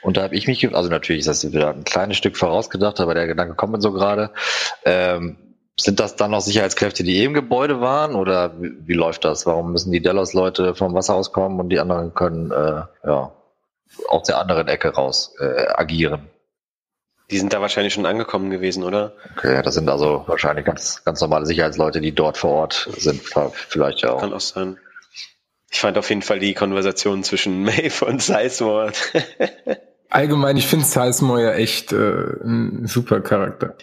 Und da habe ich mich, also natürlich ist das wieder ein kleines Stück vorausgedacht, aber der Gedanke kommt mir so gerade. Ähm, sind das dann noch Sicherheitskräfte, die eben Gebäude waren oder wie, wie läuft das? Warum müssen die Dallas-Leute vom Wasser auskommen und die anderen können äh, ja aus der anderen Ecke raus äh, agieren? Die sind da wahrscheinlich schon angekommen gewesen, oder? Okay, das sind also wahrscheinlich ganz, ganz normale Sicherheitsleute, die dort vor Ort sind, vielleicht ja auch. Kann auch sein. Ich fand auf jeden Fall die Konversation zwischen Maeve und Sizemore. Allgemein, ich finde Sizemore ja echt äh, ein super Charakter.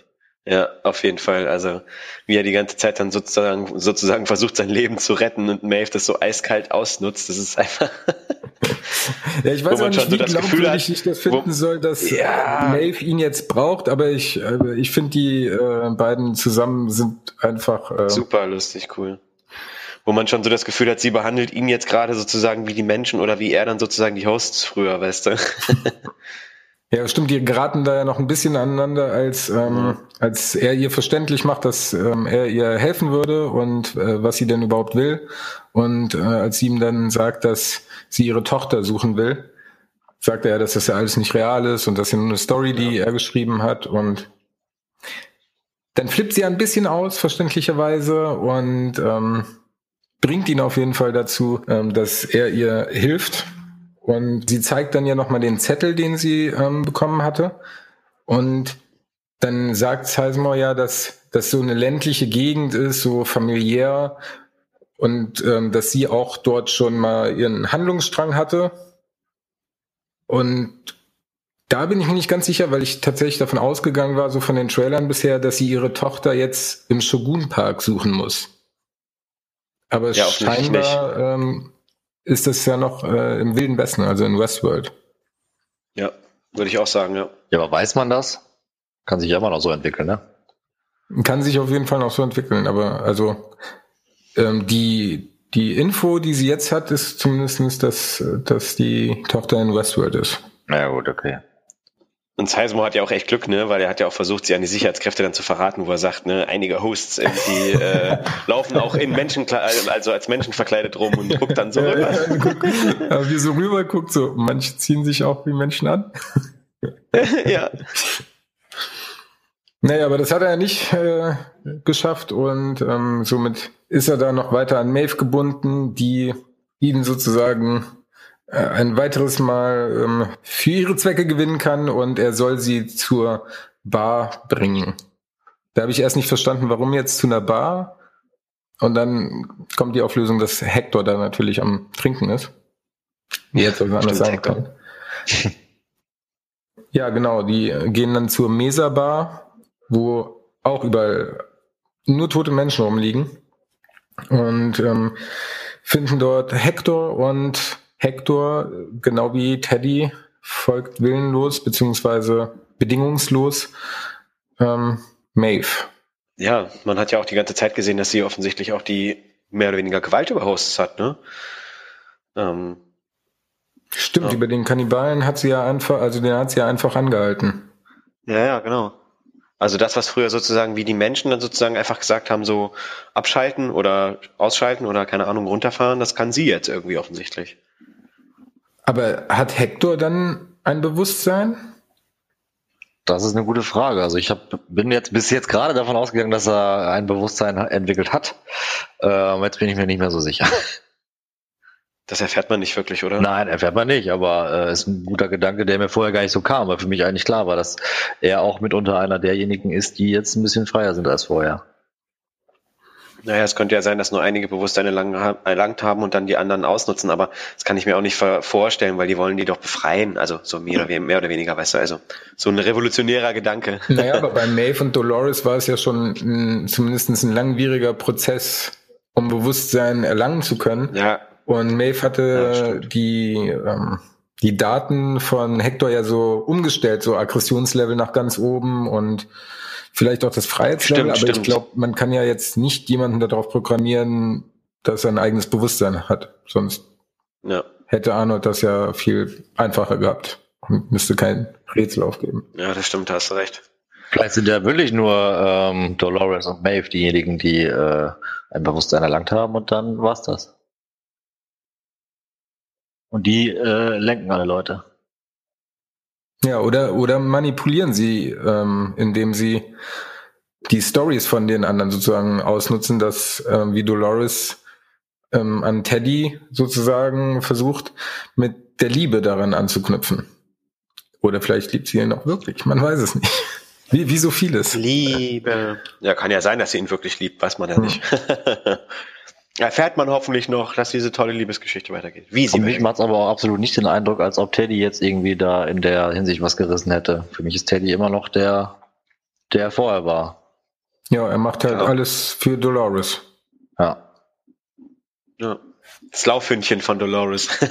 Ja, auf jeden Fall. Also wie er die ganze Zeit dann sozusagen, sozusagen versucht, sein Leben zu retten und Maeve das so eiskalt ausnutzt, das ist einfach. ja, ich weiß auch nicht, wie glaubwürdig ich das finden wo, soll, dass ja. Maeve ihn jetzt braucht, aber ich, äh, ich finde die äh, beiden zusammen sind einfach äh, super lustig, cool. Wo man schon so das Gefühl hat, sie behandelt ihn jetzt gerade sozusagen wie die Menschen oder wie er dann sozusagen die Hosts früher, weißt du. Ja, stimmt, die geraten da ja noch ein bisschen aneinander, als, ähm, als er ihr verständlich macht, dass ähm, er ihr helfen würde und äh, was sie denn überhaupt will. Und äh, als sie ihm dann sagt, dass sie ihre Tochter suchen will, sagt er ja, dass das ja alles nicht real ist und das ist ja nur eine Story, die ja. er geschrieben hat. Und dann flippt sie ein bisschen aus, verständlicherweise, und ähm, bringt ihn auf jeden Fall dazu, ähm, dass er ihr hilft und sie zeigt dann ja nochmal den Zettel, den sie ähm, bekommen hatte. Und dann sagt Sizemore ja, dass das so eine ländliche Gegend ist, so familiär und ähm, dass sie auch dort schon mal ihren Handlungsstrang hatte. Und da bin ich mir nicht ganz sicher, weil ich tatsächlich davon ausgegangen war, so von den Trailern bisher, dass sie ihre Tochter jetzt im Shogun Park suchen muss. Aber ja, scheinbar ähm, ist das ja noch äh, im Wilden Westen, also in Westworld. Ja, würde ich auch sagen, ja. Ja, aber weiß man das? Kann sich ja immer noch so entwickeln, ne? Kann sich auf jeden Fall noch so entwickeln, aber also ähm, die, die Info, die sie jetzt hat, ist zumindest, dass, dass die Tochter in Westworld ist. Na ja, gut, okay. Und Sizemore hat ja auch echt Glück, ne, weil er hat ja auch versucht, sie an die Sicherheitskräfte dann zu verraten, wo er sagt, ne, einige Hosts irgendwie äh, laufen auch in Menschen, also als Menschen verkleidet rum und guckt dann so rüber. Ja, guck, aber wie so rüber guckt, so manche ziehen sich auch wie Menschen an. ja. Naja, aber das hat er ja nicht äh, geschafft und ähm, somit ist er da noch weiter an Maeve gebunden, die ihn sozusagen äh, ein weiteres Mal ähm, für ihre Zwecke gewinnen kann und er soll sie zur Bar bringen. Da habe ich erst nicht verstanden, warum jetzt zu einer Bar. Und dann kommt die Auflösung, dass Hector da natürlich am Trinken ist. Wie jetzt soll anders sagen kann. ja, genau. Die gehen dann zur Mesa Bar, wo auch überall nur tote Menschen rumliegen. und ähm, finden dort Hector und Hector, genau wie Teddy, folgt willenlos beziehungsweise bedingungslos ähm, Maeve. Ja, man hat ja auch die ganze Zeit gesehen, dass sie offensichtlich auch die mehr oder weniger Gewalt über Hosts hat, ne? Ähm, Stimmt, ja. über den Kannibalen hat sie ja einfach, also den hat sie ja einfach angehalten. Ja, ja, genau. Also das, was früher sozusagen wie die Menschen dann sozusagen einfach gesagt haben, so abschalten oder ausschalten oder keine Ahnung runterfahren, das kann sie jetzt irgendwie offensichtlich. Aber hat Hector dann ein Bewusstsein? Das ist eine gute Frage. Also ich hab, bin jetzt bis jetzt gerade davon ausgegangen, dass er ein Bewusstsein entwickelt hat. Ähm, jetzt bin ich mir nicht mehr so sicher. Das erfährt man nicht wirklich, oder? Nein, erfährt man nicht, aber äh, ist ein guter Gedanke, der mir vorher gar nicht so kam, weil für mich eigentlich klar war, dass er auch mitunter einer derjenigen ist, die jetzt ein bisschen freier sind als vorher. Naja, es könnte ja sein, dass nur einige Bewusstsein erlangt haben und dann die anderen ausnutzen, aber das kann ich mir auch nicht vorstellen, weil die wollen die doch befreien, also so mehr oder, mehr oder weniger, weißt du, also so ein revolutionärer Gedanke. Naja, aber bei Maeve und Dolores war es ja schon ein, zumindest ein langwieriger Prozess, um Bewusstsein erlangen zu können. Ja. Und Maeve hatte ja, die, ähm, die Daten von Hector ja so umgestellt, so Aggressionslevel nach ganz oben und vielleicht auch das Freiheitslevel, aber stimmt. ich glaube, man kann ja jetzt nicht jemanden darauf programmieren, dass er ein eigenes Bewusstsein hat. Sonst ja. hätte Arnold das ja viel einfacher gehabt und müsste kein Rätsel aufgeben. Ja, das stimmt, hast du recht. Vielleicht sind ja wirklich nur ähm, Dolores und Maeve diejenigen, die äh, ein Bewusstsein erlangt haben und dann war's das. Und die äh, lenken alle Leute. Ja, oder, oder manipulieren sie, ähm, indem sie die Stories von den anderen sozusagen ausnutzen, dass ähm, wie Dolores ähm, an Teddy sozusagen versucht, mit der Liebe daran anzuknüpfen. Oder vielleicht liebt sie ihn auch wirklich, man weiß es nicht. Wie, wie so vieles. Liebe. Ja, kann ja sein, dass sie ihn wirklich liebt, weiß man ja hm. nicht. erfährt man hoffentlich noch, dass diese tolle Liebesgeschichte weitergeht. Wie sie Für mich macht es aber auch absolut nicht den Eindruck, als ob Teddy jetzt irgendwie da in der Hinsicht was gerissen hätte. Für mich ist Teddy immer noch der, der vorher war. Ja, er macht halt ja. alles für Dolores. Ja. Ja. Das Laufhündchen von Dolores.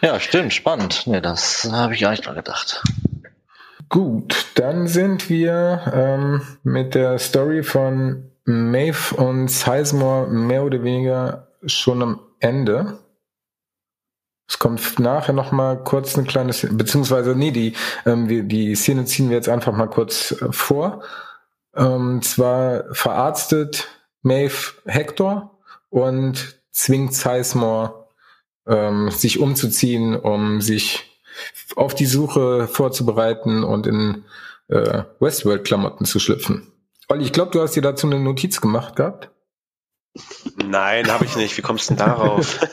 ja, stimmt, spannend. Nee, das habe ich gar nicht dran gedacht. Gut, dann sind wir ähm, mit der Story von Maeve und Sizemore mehr oder weniger schon am Ende. Es kommt nachher noch mal kurz eine kleine, Szene, beziehungsweise nee, die ähm, wir, die Szene ziehen wir jetzt einfach mal kurz äh, vor. Ähm, zwar verarztet Maeve Hector und zwingt Sizemore ähm, sich umzuziehen, um sich auf die Suche vorzubereiten und in äh, Westworld-Klamotten zu schlüpfen. Olli, ich glaube, du hast dir dazu eine Notiz gemacht gehabt. Nein, habe ich nicht. Wie kommst du denn darauf?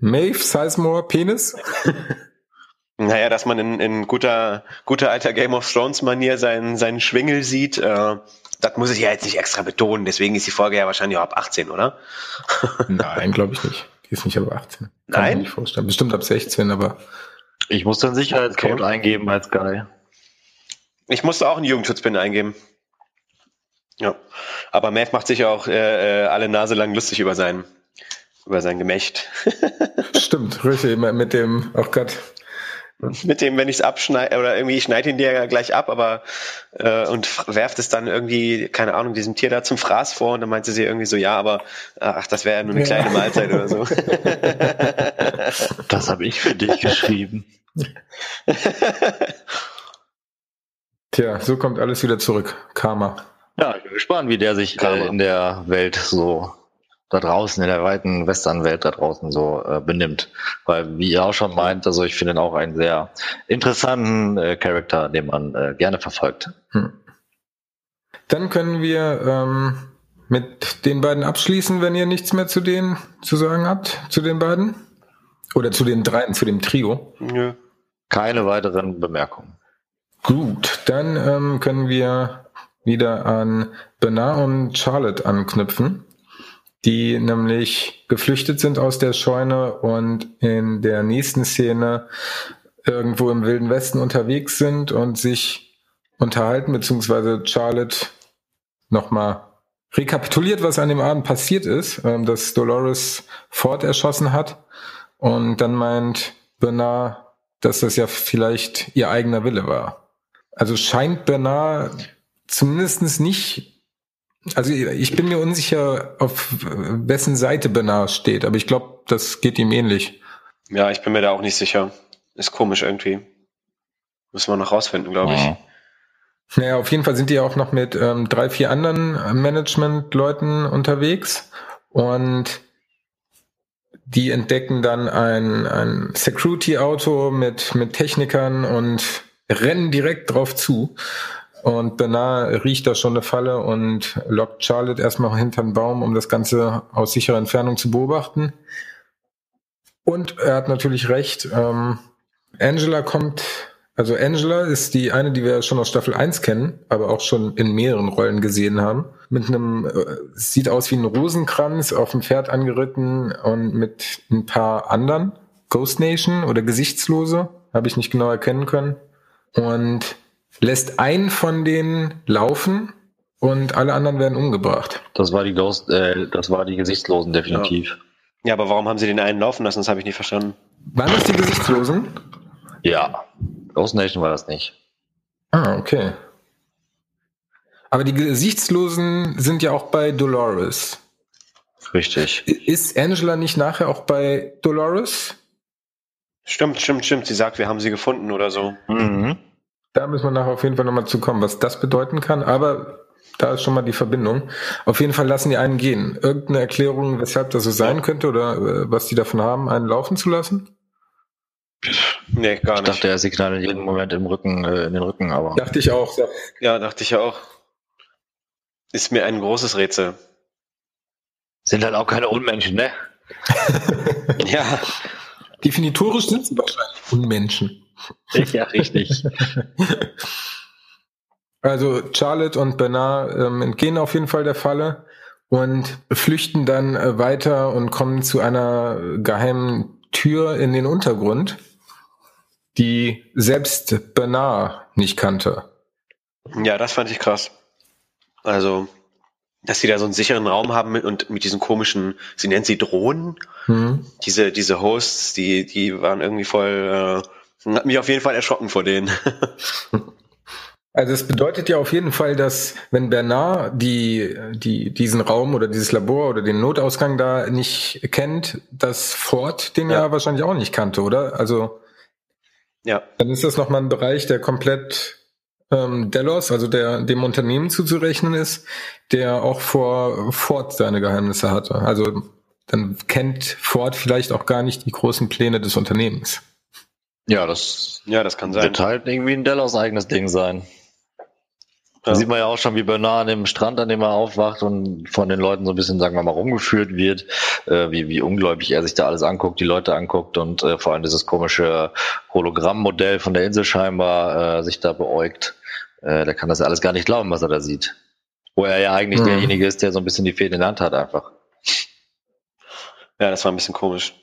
Maeve Sizemore Penis? Naja, dass man in, in guter, guter alter Game of Thrones Manier seinen, seinen Schwingel sieht, äh, das muss ich ja jetzt nicht extra betonen. Deswegen ist die Folge ja wahrscheinlich auch ab 18, oder? Nein, glaube ich nicht. Die ist nicht ab 18. Kann Nein? Ich nicht vorstellen. Bestimmt ab 16, aber. Ich muss dann Sicherheitscode okay. eingeben als Guy. Ich musste auch einen Jugendschutzpin eingeben. Ja. Aber Mav macht sich auch äh, äh, alle Nase lang lustig über sein, über sein Gemächt. Stimmt, richtig, mit dem, oh Gott. Mit dem, wenn ich es abschneide, oder irgendwie, ich schneide ihn dir ja gleich ab, aber äh, und werft es dann irgendwie, keine Ahnung, diesem Tier da zum Fraß vor und dann meinte sie irgendwie so, ja, aber ach, das wäre ja nur eine ja. kleine Mahlzeit oder so. Das habe ich für dich geschrieben. Tja, so kommt alles wieder zurück. Karma. Ja, ich bin gespannt, wie der sich äh, in der Welt so da draußen, in der weiten Westernwelt da draußen so äh, benimmt. Weil, wie ihr auch schon meint, also ich finde ihn auch einen sehr interessanten äh, Charakter, den man äh, gerne verfolgt. Hm. Dann können wir ähm, mit den beiden abschließen, wenn ihr nichts mehr zu denen zu sagen habt, zu den beiden. Oder zu den dreien, zu dem Trio. Nö. Keine weiteren Bemerkungen. Gut, dann ähm, können wir wieder an Bernard und Charlotte anknüpfen, die nämlich geflüchtet sind aus der Scheune und in der nächsten Szene irgendwo im Wilden Westen unterwegs sind und sich unterhalten, beziehungsweise Charlotte nochmal rekapituliert, was an dem Abend passiert ist, ähm, dass Dolores Ford erschossen hat. Und dann meint Bernard, dass das ja vielleicht ihr eigener Wille war. Also scheint Bernard zumindest nicht, also ich bin mir unsicher, auf wessen Seite Bernard steht, aber ich glaube, das geht ihm ähnlich. Ja, ich bin mir da auch nicht sicher. Ist komisch irgendwie. Müssen wir noch rausfinden, glaube ich. Ja. Naja, auf jeden Fall sind die ja auch noch mit ähm, drei, vier anderen Management-Leuten unterwegs und die entdecken dann ein, ein Security-Auto mit, mit Technikern und rennen direkt drauf zu. Und Bernard riecht da schon eine Falle und lockt Charlotte erstmal hinter den Baum, um das Ganze aus sicherer Entfernung zu beobachten. Und er hat natürlich recht. Ähm, Angela kommt also Angela ist die eine, die wir schon aus Staffel 1 kennen, aber auch schon in mehreren Rollen gesehen haben. Mit einem, äh, sieht aus wie ein Rosenkranz auf dem Pferd angeritten und mit ein paar anderen. Ghost Nation oder Gesichtslose, habe ich nicht genau erkennen können. Und lässt einen von denen laufen und alle anderen werden umgebracht. Das war die Ghost, äh, das war die Gesichtslosen definitiv. Ja. ja, aber warum haben sie den einen laufen lassen? Das habe ich nicht verstanden. Waren das die Gesichtslosen? Ja. Ghost Nation war das nicht. Ah, okay. Aber die Gesichtslosen sind ja auch bei Dolores. Richtig. Ist Angela nicht nachher auch bei Dolores? Stimmt, stimmt, stimmt. Sie sagt, wir haben sie gefunden oder so. Mhm. Da müssen wir nachher auf jeden Fall nochmal zukommen, was das bedeuten kann. Aber da ist schon mal die Verbindung. Auf jeden Fall lassen die einen gehen. Irgendeine Erklärung, weshalb das so sein könnte oder äh, was die davon haben, einen laufen zu lassen? Nee, gar nicht. Ich dachte, er signal in jedem Moment im Rücken, äh, in den Rücken, aber. Dachte ich auch. Ja. ja, dachte ich auch. Ist mir ein großes Rätsel. Sind halt auch keine Unmenschen, ne? ja. Definitorisch sind sie wahrscheinlich Unmenschen. Ja, richtig. Also Charlotte und Bernard ähm, entgehen auf jeden Fall der Falle und flüchten dann äh, weiter und kommen zu einer geheimen Tür in den Untergrund die selbst Bernard nicht kannte. Ja, das fand ich krass. Also, dass sie da so einen sicheren Raum haben mit, und mit diesen komischen, sie nennt sie Drohnen. Mhm. Diese, diese Hosts, die, die waren irgendwie voll, äh, hat mich auf jeden Fall erschrocken vor denen. Also es bedeutet ja auf jeden Fall, dass wenn Bernard die, die, diesen Raum oder dieses Labor oder den Notausgang da nicht kennt, dass Ford den ja, ja wahrscheinlich auch nicht kannte, oder? Also ja. Dann ist das nochmal ein Bereich, der komplett ähm, Delos, also der dem Unternehmen zuzurechnen ist, der auch vor Ford seine Geheimnisse hatte. Also dann kennt Ford vielleicht auch gar nicht die großen Pläne des Unternehmens. Ja, das, ja, das kann sein. Wird halt irgendwie ein Delos eigenes Ding sein. Da sieht man ja auch schon, wie Bernard an dem Strand, an dem er aufwacht und von den Leuten so ein bisschen, sagen wir mal, rumgeführt wird, äh, wie, wie ungläubig er sich da alles anguckt, die Leute anguckt und äh, vor allem dieses komische Hologrammmodell von der Insel scheinbar äh, sich da beäugt. Äh, der kann das ja alles gar nicht glauben, was er da sieht. Wo er ja eigentlich mhm. derjenige ist, der so ein bisschen die Fäden in der Hand hat einfach. Ja, das war ein bisschen komisch.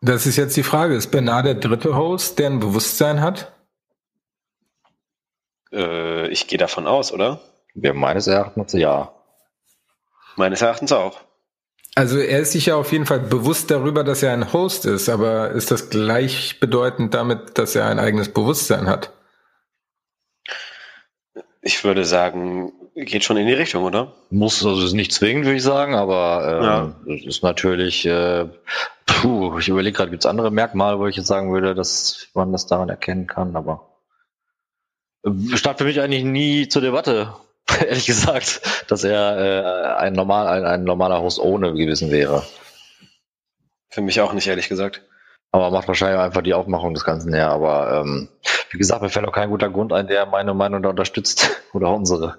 Das ist jetzt die Frage, ist Bernard der dritte Host, der ein Bewusstsein hat? Äh, ich gehe davon aus, oder? Ja, meines Erachtens ja. Meines Erachtens auch. Also er ist sich ja auf jeden Fall bewusst darüber, dass er ein Host ist, aber ist das gleichbedeutend damit, dass er ein eigenes Bewusstsein hat? Ich würde sagen, geht schon in die Richtung, oder? Muss, also ist nicht zwingend, würde ich sagen, aber ähm, ja. ist natürlich, äh, puh, ich überlege gerade, gibt es andere Merkmale, wo ich jetzt sagen würde, dass man das daran erkennen kann, aber stand für mich eigentlich nie zur Debatte, ehrlich gesagt, dass er äh, ein, normal, ein, ein normaler Host ohne gewesen wäre. Für mich auch nicht, ehrlich gesagt. Aber macht wahrscheinlich einfach die Aufmachung des Ganzen her. Aber ähm, wie gesagt, mir fällt auch kein guter Grund ein, der meine Meinung da unterstützt oder unsere.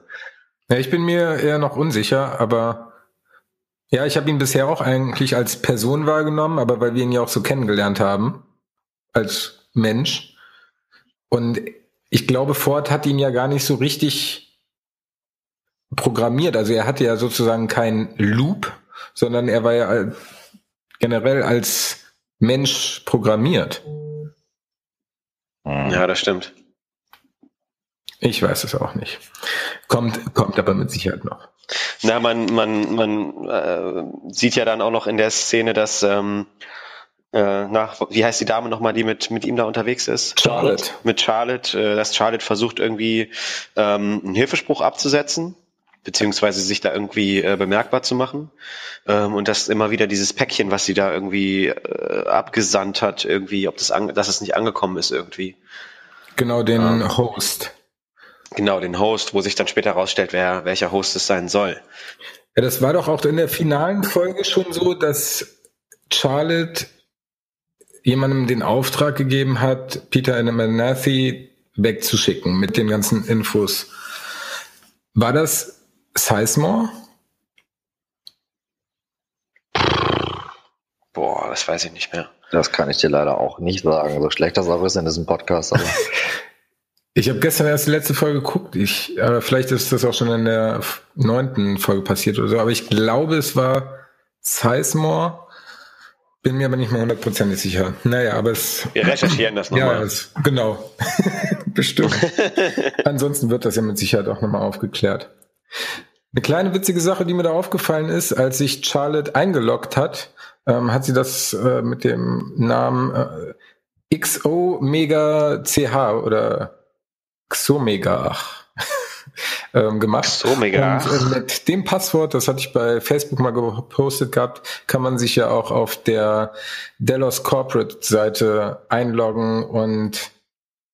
Ja, ich bin mir eher noch unsicher, aber ja, ich habe ihn bisher auch eigentlich als Person wahrgenommen, aber weil wir ihn ja auch so kennengelernt haben, als Mensch. Und ich glaube, Ford hat ihn ja gar nicht so richtig programmiert. Also er hatte ja sozusagen keinen Loop, sondern er war ja generell als Mensch programmiert. Ja, das stimmt. Ich weiß es auch nicht. Kommt, kommt aber mit Sicherheit noch. Na, man, man, man äh, sieht ja dann auch noch in der Szene, dass ähm, äh, nach, wie heißt die Dame nochmal, die mit, mit ihm da unterwegs ist? Charlotte. Mit Charlotte, äh, dass Charlotte versucht irgendwie ähm, einen Hilfespruch abzusetzen, beziehungsweise sich da irgendwie äh, bemerkbar zu machen. Ähm, und dass immer wieder dieses Päckchen, was sie da irgendwie äh, abgesandt hat, irgendwie, ob das an, dass es nicht angekommen ist irgendwie. Genau, den ähm, Host. Genau, den Host, wo sich dann später herausstellt, wer, welcher Host es sein soll. Ja, das war doch auch in der finalen Folge schon so, dass Charlotte jemandem den Auftrag gegeben hat, Peter Abernathy wegzuschicken mit den ganzen Infos. War das Sizemore? Boah, das weiß ich nicht mehr. Das kann ich dir leider auch nicht sagen. So schlecht das auch ist in diesem Podcast. Aber ich habe gestern erst die letzte Folge geguckt. Ich, aber vielleicht ist das auch schon in der neunten Folge passiert oder so. Aber ich glaube, es war Sizemore bin mir aber nicht mehr hundertprozentig sicher. Naja, aber es. Wir recherchieren das nochmal. Ja, es, genau. Bestimmt. Ansonsten wird das ja mit Sicherheit auch nochmal aufgeklärt. Eine kleine witzige Sache, die mir da aufgefallen ist, als sich Charlotte eingeloggt hat, ähm, hat sie das äh, mit dem Namen äh, XO Mega CH oder Xomega. Ach, ähm, gemacht. So mega. Und äh, mit dem Passwort, das hatte ich bei Facebook mal gepostet gehabt, kann man sich ja auch auf der Delos Corporate Seite einloggen und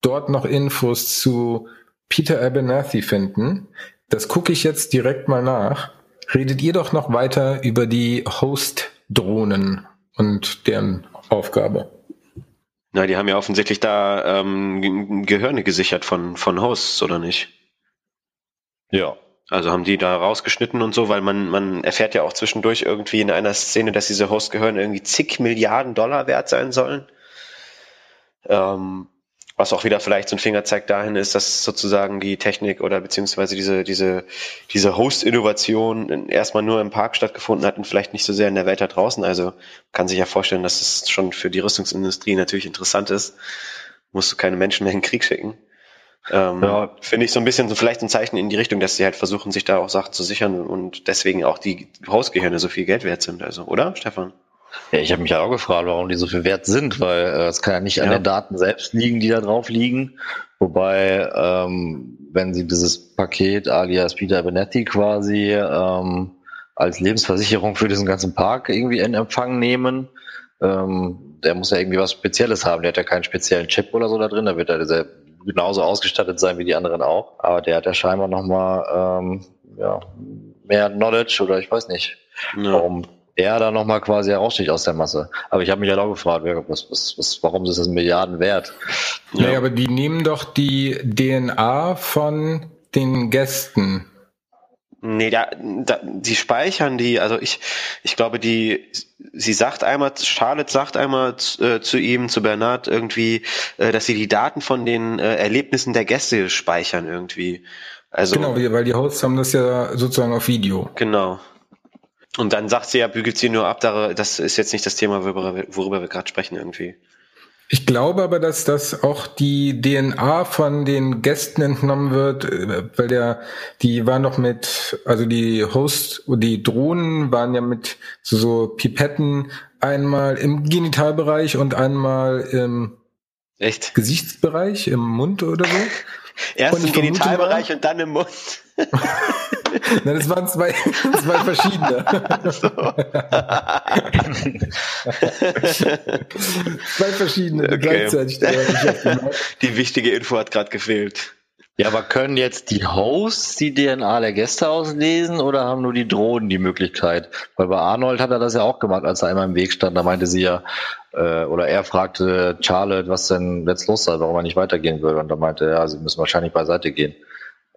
dort noch Infos zu Peter Abernathy finden. Das gucke ich jetzt direkt mal nach. Redet ihr doch noch weiter über die Host-Drohnen und deren Aufgabe. Na, die haben ja offensichtlich da ähm, Gehirne gesichert von, von Hosts, oder nicht? Ja. Also haben die da rausgeschnitten und so, weil man, man erfährt ja auch zwischendurch irgendwie in einer Szene, dass diese Hostgehören irgendwie zig Milliarden Dollar wert sein sollen. Ähm, was auch wieder vielleicht so ein Fingerzeig dahin ist, dass sozusagen die Technik oder beziehungsweise diese, diese, diese Host-Innovation erstmal nur im Park stattgefunden hat und vielleicht nicht so sehr in der Welt da draußen. Also kann sich ja vorstellen, dass es schon für die Rüstungsindustrie natürlich interessant ist. Musst du keine Menschen mehr in den Krieg schicken. Ähm, ja. Finde ich so ein bisschen so vielleicht ein Zeichen in die Richtung, dass sie halt versuchen, sich da auch Sachen zu sichern und deswegen auch die Hausgehirne so viel Geld wert sind. Also, oder, Stefan? Ja, ich habe mich ja auch gefragt, warum die so viel wert sind, weil äh, es kann ja nicht ja. an den Daten selbst liegen, die da drauf liegen. Wobei, ähm, wenn sie dieses Paket alias Peter Benetti quasi ähm, als Lebensversicherung für diesen ganzen Park irgendwie in Empfang nehmen, ähm, der muss ja irgendwie was Spezielles haben. Der hat ja keinen speziellen Chip oder so da drin. Da wird ja dieser genauso ausgestattet sein wie die anderen auch. Aber der hat ja scheinbar nochmal ähm, ja, mehr Knowledge oder ich weiß nicht, ja. warum er da nochmal quasi heraussticht aus der Masse. Aber ich habe mich ja halt auch gefragt, was, was, was, warum ist das Milliarden wert? Ja. Naja, aber die nehmen doch die DNA von den Gästen. Nee, da, da, die speichern die, also ich, ich glaube, die, sie sagt einmal, Charlotte sagt einmal äh, zu ihm, zu Bernard irgendwie, äh, dass sie die Daten von den äh, Erlebnissen der Gäste speichern irgendwie. Also, genau, weil die Hosts haben das ja sozusagen auf Video. Genau. Und dann sagt sie ja, bügelt sie nur ab, das ist jetzt nicht das Thema, worüber, worüber wir gerade sprechen irgendwie. Ich glaube aber, dass das auch die DNA von den Gästen entnommen wird, äh, weil der, die waren doch mit, also die Host, die Drohnen waren ja mit so, so Pipetten einmal im Genitalbereich und einmal im Echt? Gesichtsbereich, im Mund oder so. Erst im Genitalbereich und dann im Mund. Nein, das waren zwei, zwei verschiedene. So. zwei verschiedene okay. gleichzeitig. Die wichtige Info hat gerade gefehlt. Ja, aber können jetzt die Hosts die DNA der Gäste auslesen oder haben nur die Drohnen die Möglichkeit? Weil bei Arnold hat er das ja auch gemacht, als er einmal im Weg stand. Da meinte sie ja, äh, oder er fragte Charlotte, was denn jetzt los sei, warum er nicht weitergehen würde. Und da meinte er, ja, sie müssen wahrscheinlich beiseite gehen.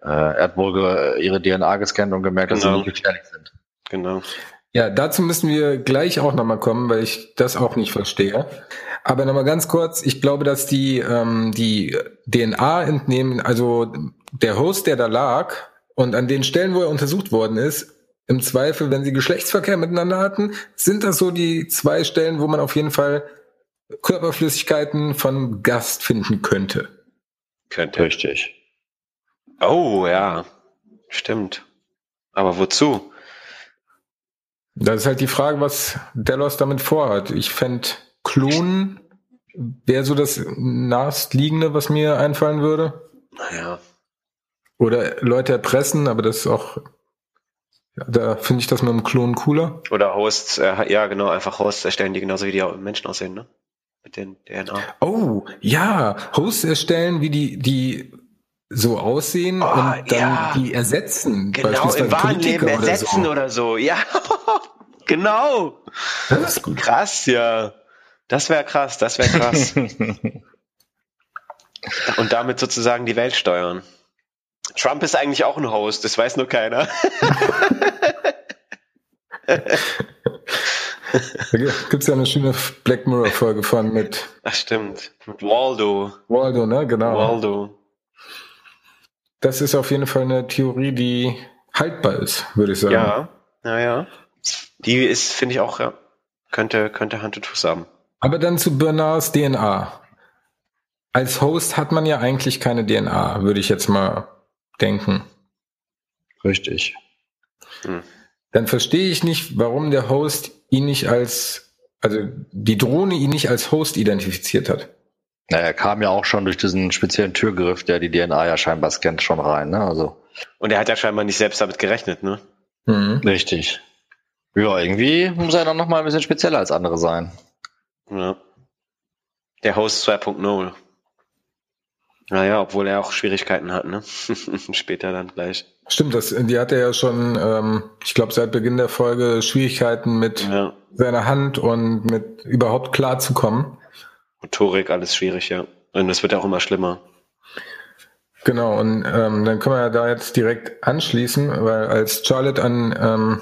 Äh, er hat wohl ihre DNA gescannt und gemerkt, genau. dass sie nicht gefährlich sind. Genau. Ja, dazu müssen wir gleich auch nochmal kommen, weil ich das auch nicht verstehe. Aber nochmal ganz kurz, ich glaube, dass die, ähm, die DNA entnehmen, also der Host, der da lag und an den Stellen, wo er untersucht worden ist, im Zweifel, wenn sie Geschlechtsverkehr miteinander hatten, sind das so die zwei Stellen, wo man auf jeden Fall Körperflüssigkeiten von Gast finden könnte. Könnte. Richtig. Oh, ja. Stimmt. Aber wozu? Das ist halt die Frage, was Delos damit vorhat. Ich fände Klonen wäre so das nahestliegende, was mir einfallen würde. Naja. Oder Leute erpressen, aber das ist auch, ja, da finde ich das mit dem Klon cooler. Oder Hosts, äh, ja genau, einfach Hosts erstellen, die genauso wie die Menschen aussehen, ne? Mit den DNA. Oh, ja, Hosts erstellen, wie die, die so aussehen oh, und dann ja. die ersetzen. Genau, im wahren Leben ersetzen oder so. oder so. Ja, genau. Das ist gut. Krass, ja. Das wäre krass, das wäre krass. und damit sozusagen die Welt steuern. Trump ist eigentlich auch ein Host, das weiß nur keiner. da gibt es ja eine schöne Black Mirror-Folge von mit. Ach stimmt. Mit Waldo. Waldo, ne? Genau. Waldo. Das ist auf jeden Fall eine Theorie, die haltbar ist, würde ich sagen. Ja, naja. Die ist, finde ich auch, ja, könnte, könnte Hand und Fuß haben. Aber dann zu Bernards DNA. Als Host hat man ja eigentlich keine DNA, würde ich jetzt mal denken. Richtig. Hm. Dann verstehe ich nicht, warum der Host ihn nicht als, also die Drohne ihn nicht als Host identifiziert hat. Na, er kam ja auch schon durch diesen speziellen Türgriff, der die DNA ja scheinbar scannt, schon rein, ne? Also. Und er hat ja scheinbar nicht selbst damit gerechnet, ne? Mhm. Richtig. Ja, irgendwie muss er dann nochmal ein bisschen spezieller als andere sein. Ja. Der Host 2.0. Naja, obwohl er auch Schwierigkeiten hat, ne? Später dann gleich. Stimmt, das, die hatte ja schon, ähm, ich glaube, seit Beginn der Folge Schwierigkeiten mit ja. seiner Hand und mit überhaupt klarzukommen. Motorik, alles schwierig, ja. Und das wird ja auch immer schlimmer. Genau, und ähm, dann können wir ja da jetzt direkt anschließen, weil als Charlotte an ähm,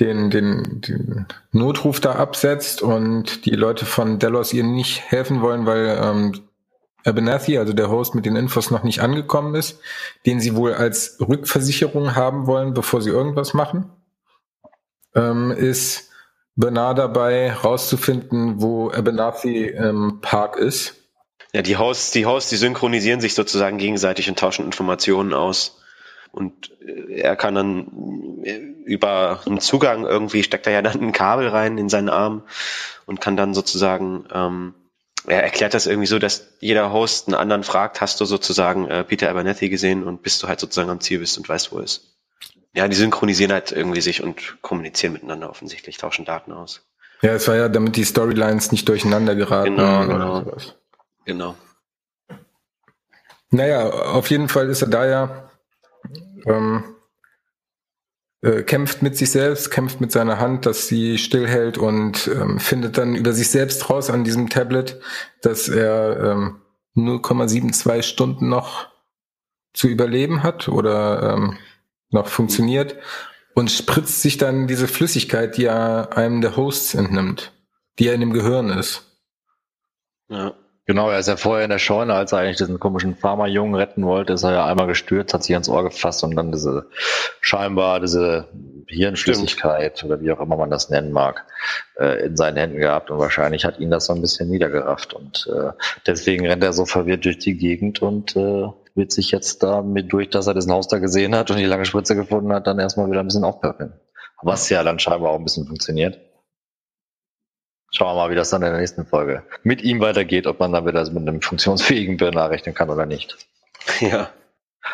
den, den, den Notruf da absetzt und die Leute von Delos ihr nicht helfen wollen, weil ähm, Abernathy, also der Host mit den Infos noch nicht angekommen ist, den sie wohl als Rückversicherung haben wollen, bevor sie irgendwas machen, ähm, ist Bernard dabei, rauszufinden, wo Abernathy im Park ist. Ja, die Hosts, die Hosts, die synchronisieren sich sozusagen gegenseitig und tauschen Informationen aus. Und äh, er kann dann äh, über einen Zugang irgendwie, steckt er ja dann ein Kabel rein in seinen Arm und kann dann sozusagen, ähm, er erklärt das irgendwie so, dass jeder Host einen anderen fragt, hast du sozusagen äh, Peter Abernethy gesehen und bist du halt sozusagen am Ziel bist und weißt, wo er ist. Ja, die synchronisieren halt irgendwie sich und kommunizieren miteinander offensichtlich, tauschen Daten aus. Ja, es war ja, damit die Storylines nicht durcheinander geraten. Genau, genau. Genau. Naja, auf jeden Fall ist er da ja, ähm, äh, kämpft mit sich selbst, kämpft mit seiner Hand, dass sie stillhält und ähm, findet dann über sich selbst raus an diesem Tablet, dass er ähm, 0,72 Stunden noch zu überleben hat oder ähm, noch funktioniert und spritzt sich dann diese Flüssigkeit, die er einem der Hosts entnimmt, die er in dem Gehirn ist. Ja. Genau, er ist ja vorher in der Scheune, als er eigentlich diesen komischen Pharma-Jungen retten wollte, ist er ja einmal gestürzt, hat sich ans Ohr gefasst und dann diese scheinbar diese Hirnflüssigkeit Stimmt. oder wie auch immer man das nennen mag, äh, in seinen Händen gehabt und wahrscheinlich hat ihn das so ein bisschen niedergerafft und äh, deswegen rennt er so verwirrt durch die Gegend und äh, wird sich jetzt damit durch, dass er diesen Haus da gesehen hat und die lange Spritze gefunden hat, dann erstmal wieder ein bisschen aufpöppeln. Was ja dann scheinbar auch ein bisschen funktioniert. Schauen wir mal, wie das dann in der nächsten Folge mit ihm weitergeht, ob man dann wieder mit einem funktionsfähigen Bernard rechnen kann oder nicht. Ja.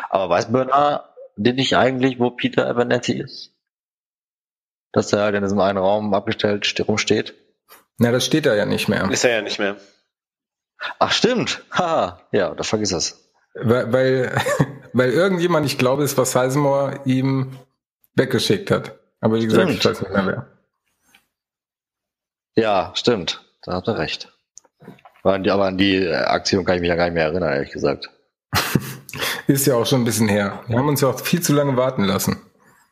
Aber weiß Bernard denn nicht eigentlich, wo Peter Abernethy ist? Dass er halt in diesem einen Raum abgestellt rumsteht? Na, das steht er ja nicht mehr. Ist er ja nicht mehr. Ach, stimmt. Haha. Ja, da vergiss es. Weil, weil, weil irgendjemand, ich glaube, es war Sizemore, ihm weggeschickt hat. Aber wie gesagt, stimmt. ich weiß nicht mehr wer. Ja, stimmt. Da habt ihr recht. Aber an die Aktion kann ich mich ja gar nicht mehr erinnern, ehrlich gesagt. Ist ja auch schon ein bisschen her. Wir haben uns ja auch viel zu lange warten lassen.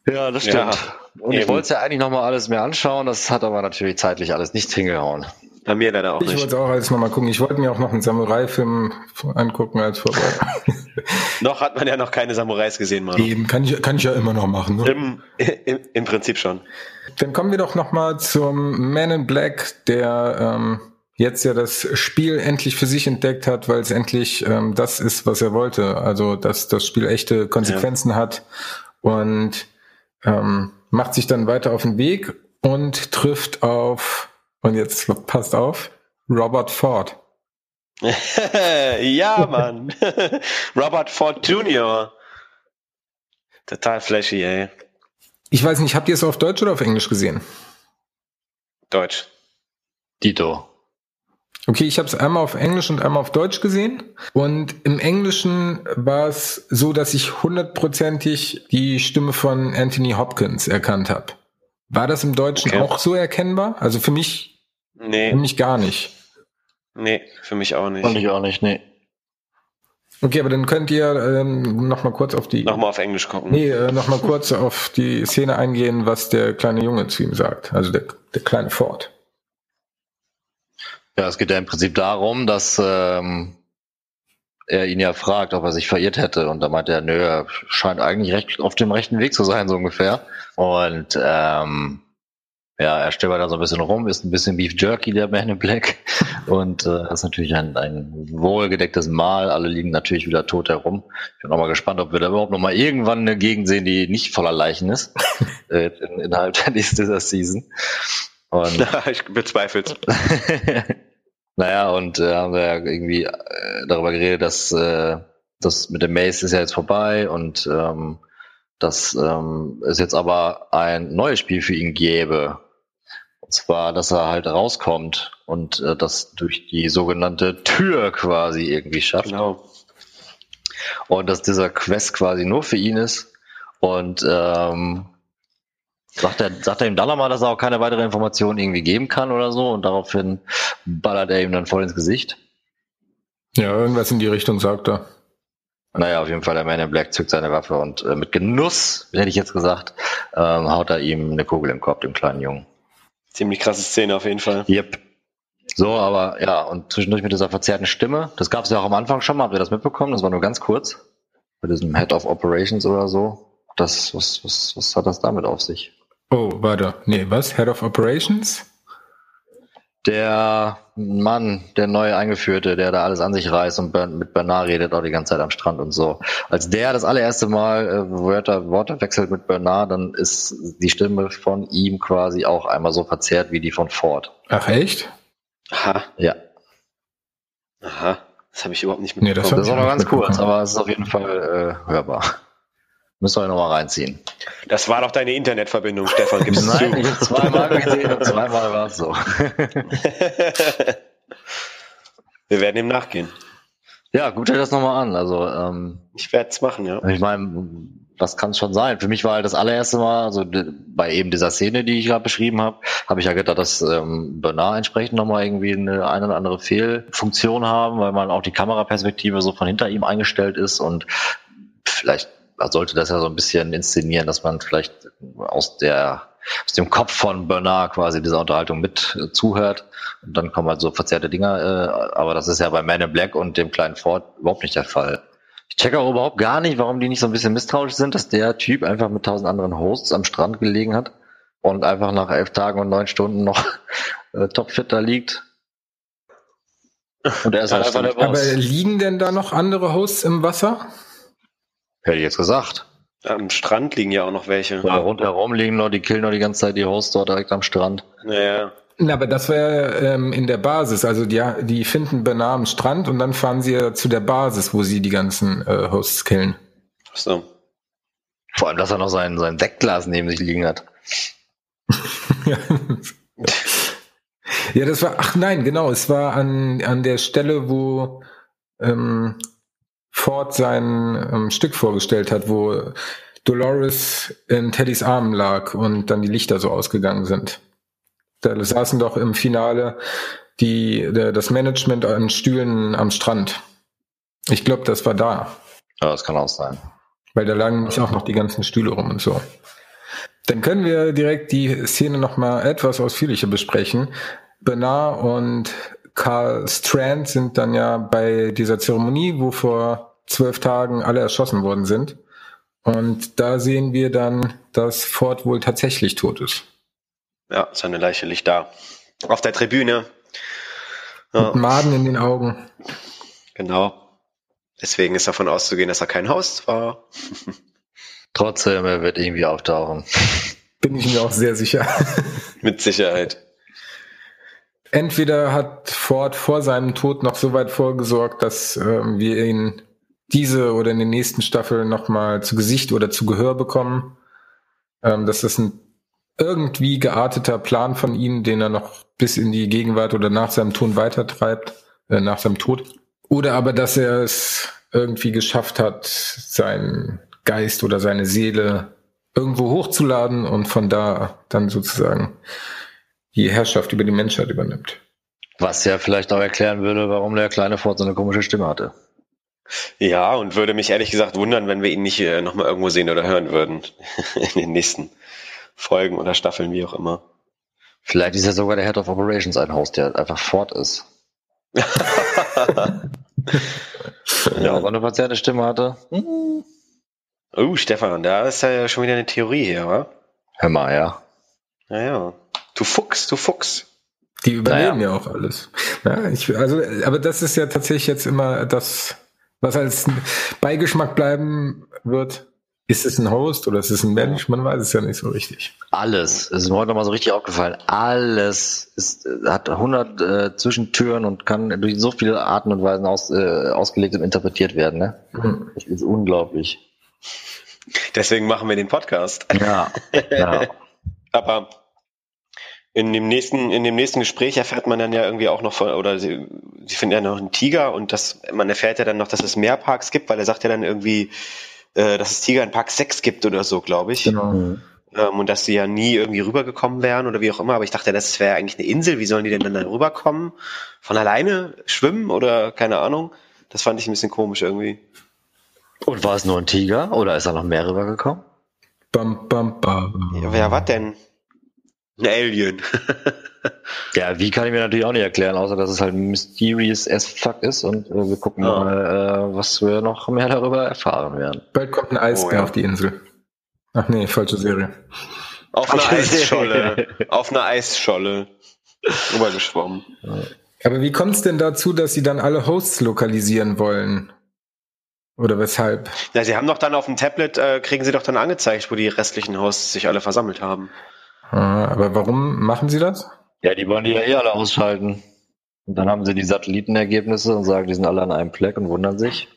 Ja, das stimmt. Ja, und eben. ich wollte es ja eigentlich nochmal alles mehr anschauen, das hat aber natürlich zeitlich alles nicht hingehauen. Bei mir leider auch ich nicht. Ich wollte auch alles nochmal gucken. Ich wollte mir auch noch einen Samurai-Film angucken als Vorbereitung. noch hat man ja noch keine Samurais gesehen, Mann. Eben, kann ich, kann ich ja immer noch machen. Ne? Im, im, Im Prinzip schon. Dann kommen wir doch nochmal zum Man in Black, der ähm, jetzt ja das Spiel endlich für sich entdeckt hat, weil es endlich ähm, das ist, was er wollte. Also, dass das Spiel echte Konsequenzen ja. hat und ähm, macht sich dann weiter auf den Weg und trifft auf, und jetzt passt auf, Robert Ford. ja, Mann. Robert Ford Jr. Total flashy, ey. Ich weiß nicht, habt ihr es auf Deutsch oder auf Englisch gesehen? Deutsch. Dito. Okay, ich habe es einmal auf Englisch und einmal auf Deutsch gesehen. Und im Englischen war es so, dass ich hundertprozentig die Stimme von Anthony Hopkins erkannt habe. War das im Deutschen okay. auch so erkennbar? Also für mich, nee. für mich gar nicht. Nee, für mich auch nicht. Fand ich auch nicht, nee. Okay, aber dann könnt ihr ähm, noch mal kurz auf die... Nochmal auf Englisch gucken. Nee, äh, noch mal kurz auf die Szene eingehen, was der kleine Junge zu ihm sagt. Also der, der kleine Ford. Ja, es geht ja im Prinzip darum, dass ähm, er ihn ja fragt, ob er sich verirrt hätte. Und da meint er, nö, er scheint eigentlich recht auf dem rechten Weg zu sein, so ungefähr. Und ähm, ja, er stöbert da so ein bisschen rum, ist ein bisschen Beef Jerky, der Man in Black. Und äh, das ist natürlich ein, ein wohlgedecktes Mahl. Alle liegen natürlich wieder tot herum. Ich bin auch mal gespannt, ob wir da überhaupt noch mal irgendwann eine Gegend sehen, die nicht voller Leichen ist. äh, in, innerhalb der nächsten Season. Und ich bezweifle es. naja, und äh, haben wir ja irgendwie äh, darüber geredet, dass äh, das mit dem Mace ist ja jetzt vorbei und ähm, dass ähm, es jetzt aber ein neues Spiel für ihn gäbe. Und zwar, dass er halt rauskommt und äh, das durch die sogenannte Tür quasi irgendwie schafft. Genau. Und dass dieser Quest quasi nur für ihn ist. Und ähm, Sagt er, sagt er ihm dann nochmal, dass er auch keine weitere Informationen irgendwie geben kann oder so und daraufhin ballert er ihm dann voll ins Gesicht? Ja, irgendwas in die Richtung sagt er. Naja, auf jeden Fall, der Man in Black zückt seine Waffe und äh, mit Genuss, hätte ich jetzt gesagt, ähm, haut er ihm eine Kugel im Kopf, dem kleinen Jungen. Ziemlich krasse Szene auf jeden Fall. Yep. So, aber ja, und zwischendurch mit dieser verzerrten Stimme, das gab es ja auch am Anfang schon mal, habt ihr das mitbekommen? Das war nur ganz kurz. Bei diesem Head of Operations oder so. Das, was, was, was hat das damit auf sich? Oh, warte. Nee, was? Head of Operations? Der Mann, der neu eingeführte, der da alles an sich reißt und mit Bernard redet auch die ganze Zeit am Strand und so. Als der das allererste Mal äh, Wörter, Worte wechselt mit Bernard, dann ist die Stimme von ihm quasi auch einmal so verzerrt wie die von Ford. Ach echt? Aha. Ja. Aha. Das habe ich überhaupt nicht mitbekommen. Nee, das, das ist auch noch ganz kurz, aber es ist auf jeden Fall äh, hörbar. Müssen wir nochmal reinziehen. Das war doch deine Internetverbindung, Stefan. Gib's Nein, zu. ich habe zweimal gesehen und zweimal war es so. wir werden ihm nachgehen. Ja, gut, das nochmal an. Also, ähm, ich werde es machen, ja. Ich meine, was kann es schon sein? Für mich war halt das allererste Mal, also bei eben dieser Szene, die ich gerade beschrieben habe, habe ich ja gedacht, dass ähm, Bernard entsprechend nochmal irgendwie eine, eine oder andere Fehlfunktion haben, weil man auch die Kameraperspektive so von hinter ihm eingestellt ist und vielleicht sollte das ja so ein bisschen inszenieren, dass man vielleicht aus der aus dem Kopf von Bernard quasi dieser Unterhaltung mit äh, zuhört. Und dann kommen halt so verzerrte Dinger, äh, aber das ist ja bei Man in Black und dem kleinen Ford überhaupt nicht der Fall. Ich checke auch überhaupt gar nicht, warum die nicht so ein bisschen misstrauisch sind, dass der Typ einfach mit tausend anderen Hosts am Strand gelegen hat und einfach nach elf Tagen und neun Stunden noch äh, topfit da liegt. Und er ist halt einfach der Boss. Aber liegen denn da noch andere Hosts im Wasser? Hätte ich jetzt gesagt. Am Strand liegen ja auch noch welche. Ja, rundherum liegen noch, die killen noch die ganze Zeit die Hosts dort direkt am Strand. Naja. Na, aber das wäre ähm, in der Basis. Also die, die finden Bernard am Strand und dann fahren sie ja zu der Basis, wo sie die ganzen äh, Hosts killen. Ach so. Vor allem, dass er noch sein, sein Sektglas neben sich liegen hat. ja, das war, ach nein, genau, es war an, an der Stelle, wo ähm, Ford sein ähm, Stück vorgestellt hat, wo Dolores in Teddys Armen lag und dann die Lichter so ausgegangen sind. Da saßen doch im Finale die, der, das Management an Stühlen am Strand. Ich glaube, das war da. Ja, das kann auch sein. Weil da lagen nämlich auch noch die ganzen Stühle rum und so. Dann können wir direkt die Szene nochmal etwas ausführlicher besprechen. Bernard und Carl Strand sind dann ja bei dieser Zeremonie, wo vor zwölf Tagen alle erschossen worden sind. Und da sehen wir dann, dass Ford wohl tatsächlich tot ist. Ja, seine Leiche liegt da. Auf der Tribüne. Ja. Mit Maden in den Augen. Genau. Deswegen ist davon auszugehen, dass er kein Haus war. Trotzdem, er wird irgendwie auftauchen. Bin ich mir auch sehr sicher. Mit Sicherheit. Entweder hat Ford vor seinem Tod noch so weit vorgesorgt, dass ähm, wir ihn diese oder in den nächsten Staffeln nochmal zu Gesicht oder zu Gehör bekommen. Ähm, dass das ein irgendwie gearteter Plan von ihm, den er noch bis in die Gegenwart oder nach seinem Tod weitertreibt, äh, nach seinem Tod. Oder aber, dass er es irgendwie geschafft hat, seinen Geist oder seine Seele irgendwo hochzuladen und von da dann sozusagen die Herrschaft über die Menschheit übernimmt. Was ja vielleicht auch erklären würde, warum der kleine Ford so eine komische Stimme hatte. Ja, und würde mich ehrlich gesagt wundern, wenn wir ihn nicht äh, nochmal irgendwo sehen oder hören würden in den nächsten Folgen oder Staffeln, wie auch immer. Vielleicht ist ja sogar der Head of Operations ein Haus, der einfach fort ist. ja, aber eine verzerrte Stimme hatte. Oh, Stefan, da ist ja schon wieder eine Theorie hier, wa? Hör mal, ja. Naja. Du Fuchs, du Fuchs. Die übernehmen naja. ja auch alles. Ja, ich, also, aber das ist ja tatsächlich jetzt immer das, was als Beigeschmack bleiben wird. Ist es ein Host oder ist es ein Mensch? Man weiß es ja nicht so richtig. Alles. Es ist mir heute nochmal so richtig aufgefallen. Alles ist, hat 100 äh, Zwischentüren und kann durch so viele Arten und Weisen aus, äh, ausgelegt und interpretiert werden. Ne? Hm. Das ist unglaublich. Deswegen machen wir den Podcast. Ja. ja. Aber in dem nächsten, in dem nächsten Gespräch erfährt man dann ja irgendwie auch noch von, oder sie, sie finden ja noch einen Tiger und das, man erfährt ja dann noch, dass es mehr Parks gibt, weil er sagt ja dann irgendwie, äh, dass es Tiger in Park 6 gibt oder so, glaube ich. Genau. Ähm, und dass sie ja nie irgendwie rübergekommen wären oder wie auch immer. Aber ich dachte, das wäre eigentlich eine Insel. Wie sollen die denn dann da rüberkommen? Von alleine schwimmen oder keine Ahnung? Das fand ich ein bisschen komisch irgendwie. Und war es nur ein Tiger oder ist da noch mehr rübergekommen? Bam, bam, bam. Ja, wer was denn? Ein Alien. ja, wie kann ich mir natürlich auch nicht erklären, außer dass es halt mysterious as fuck ist und äh, wir gucken oh. mal, äh, was wir noch mehr darüber erfahren werden. Bald kommt ein Eisbär oh, ja. auf die Insel. Ach nee, falsche Serie. Auf einer Eisscholle. auf einer Eisscholle. Rübergeschwommen. Aber wie kommt es denn dazu, dass sie dann alle Hosts lokalisieren wollen? Oder weshalb? Ja, sie haben doch dann auf dem Tablet, äh, kriegen sie doch dann angezeigt, wo die restlichen Hosts sich alle versammelt haben. Ah, aber warum machen sie das? Ja, die wollen die ja eh alle ausschalten. Und dann haben sie die Satellitenergebnisse und sagen, die sind alle an einem Fleck und wundern sich.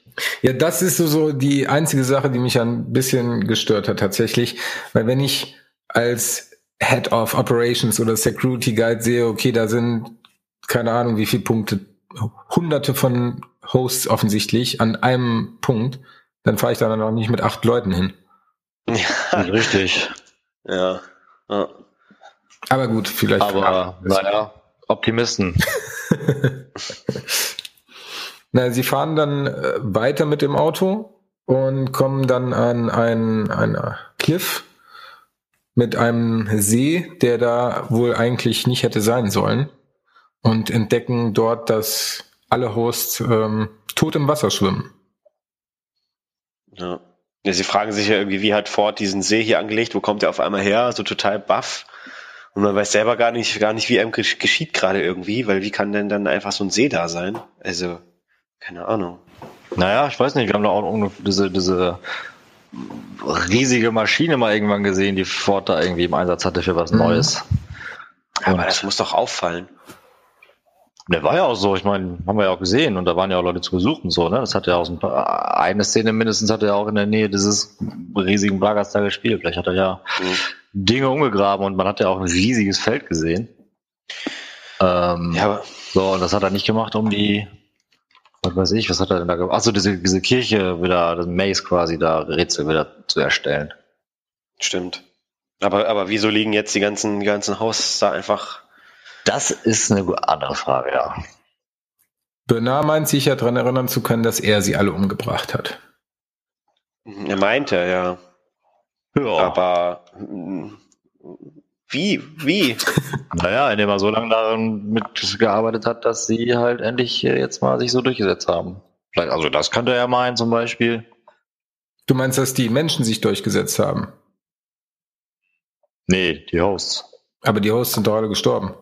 Ja, das ist so die einzige Sache, die mich ein bisschen gestört hat tatsächlich. Weil wenn ich als Head of Operations oder Security Guide sehe, okay, da sind keine Ahnung, wie viele Punkte, hunderte von Hosts offensichtlich an einem Punkt, dann fahre ich da dann auch nicht mit acht Leuten hin. Ja, richtig. Ja. Ja. Aber gut, vielleicht. Aber naja, Optimisten. Na, sie fahren dann äh, weiter mit dem Auto und kommen dann an ein, ein Cliff mit einem See, der da wohl eigentlich nicht hätte sein sollen und entdecken dort, dass alle Hosts ähm, tot im Wasser schwimmen. Ja. Ja. Sie fragen sich ja irgendwie, wie hat Ford diesen See hier angelegt? Wo kommt er auf einmal her? So total baff. Und man weiß selber gar nicht, gar nicht, wie einem geschieht gerade irgendwie, weil wie kann denn dann einfach so ein See da sein? Also, keine Ahnung. Naja, ich weiß nicht, wir haben da auch diese, diese riesige Maschine mal irgendwann gesehen, die Ford da irgendwie im Einsatz hatte für was mhm. Neues. Aber das muss doch auffallen. Der war ja auch so, ich meine, haben wir ja auch gesehen und da waren ja auch Leute zu Besuch und so, ne? Das hat ja auch so ein paar, eine Szene mindestens hat er ja auch in der Nähe dieses riesigen Blagers da gespielt. Vielleicht hat er ja mhm. Dinge umgegraben und man hat ja auch ein riesiges Feld gesehen. Ähm, ja, so, und das hat er nicht gemacht, um die, was weiß ich, was hat er denn da gemacht? Achso, diese, diese Kirche wieder, das Maze quasi da, Rätsel wieder zu erstellen. Stimmt. Aber, aber wieso liegen jetzt die ganzen, die ganzen Haus da einfach? Das ist eine andere Frage, ja. Bernard meint sich ja daran erinnern zu können, dass er sie alle umgebracht hat. Er meinte, ja. Ja. Aber hm, wie? Wie? naja, indem er so lange daran mitgearbeitet hat, dass sie halt endlich jetzt mal sich so durchgesetzt haben. Vielleicht, also das könnte er meinen zum Beispiel. Du meinst, dass die Menschen sich durchgesetzt haben? Nee, die Hosts. Aber die Hosts sind doch alle gestorben.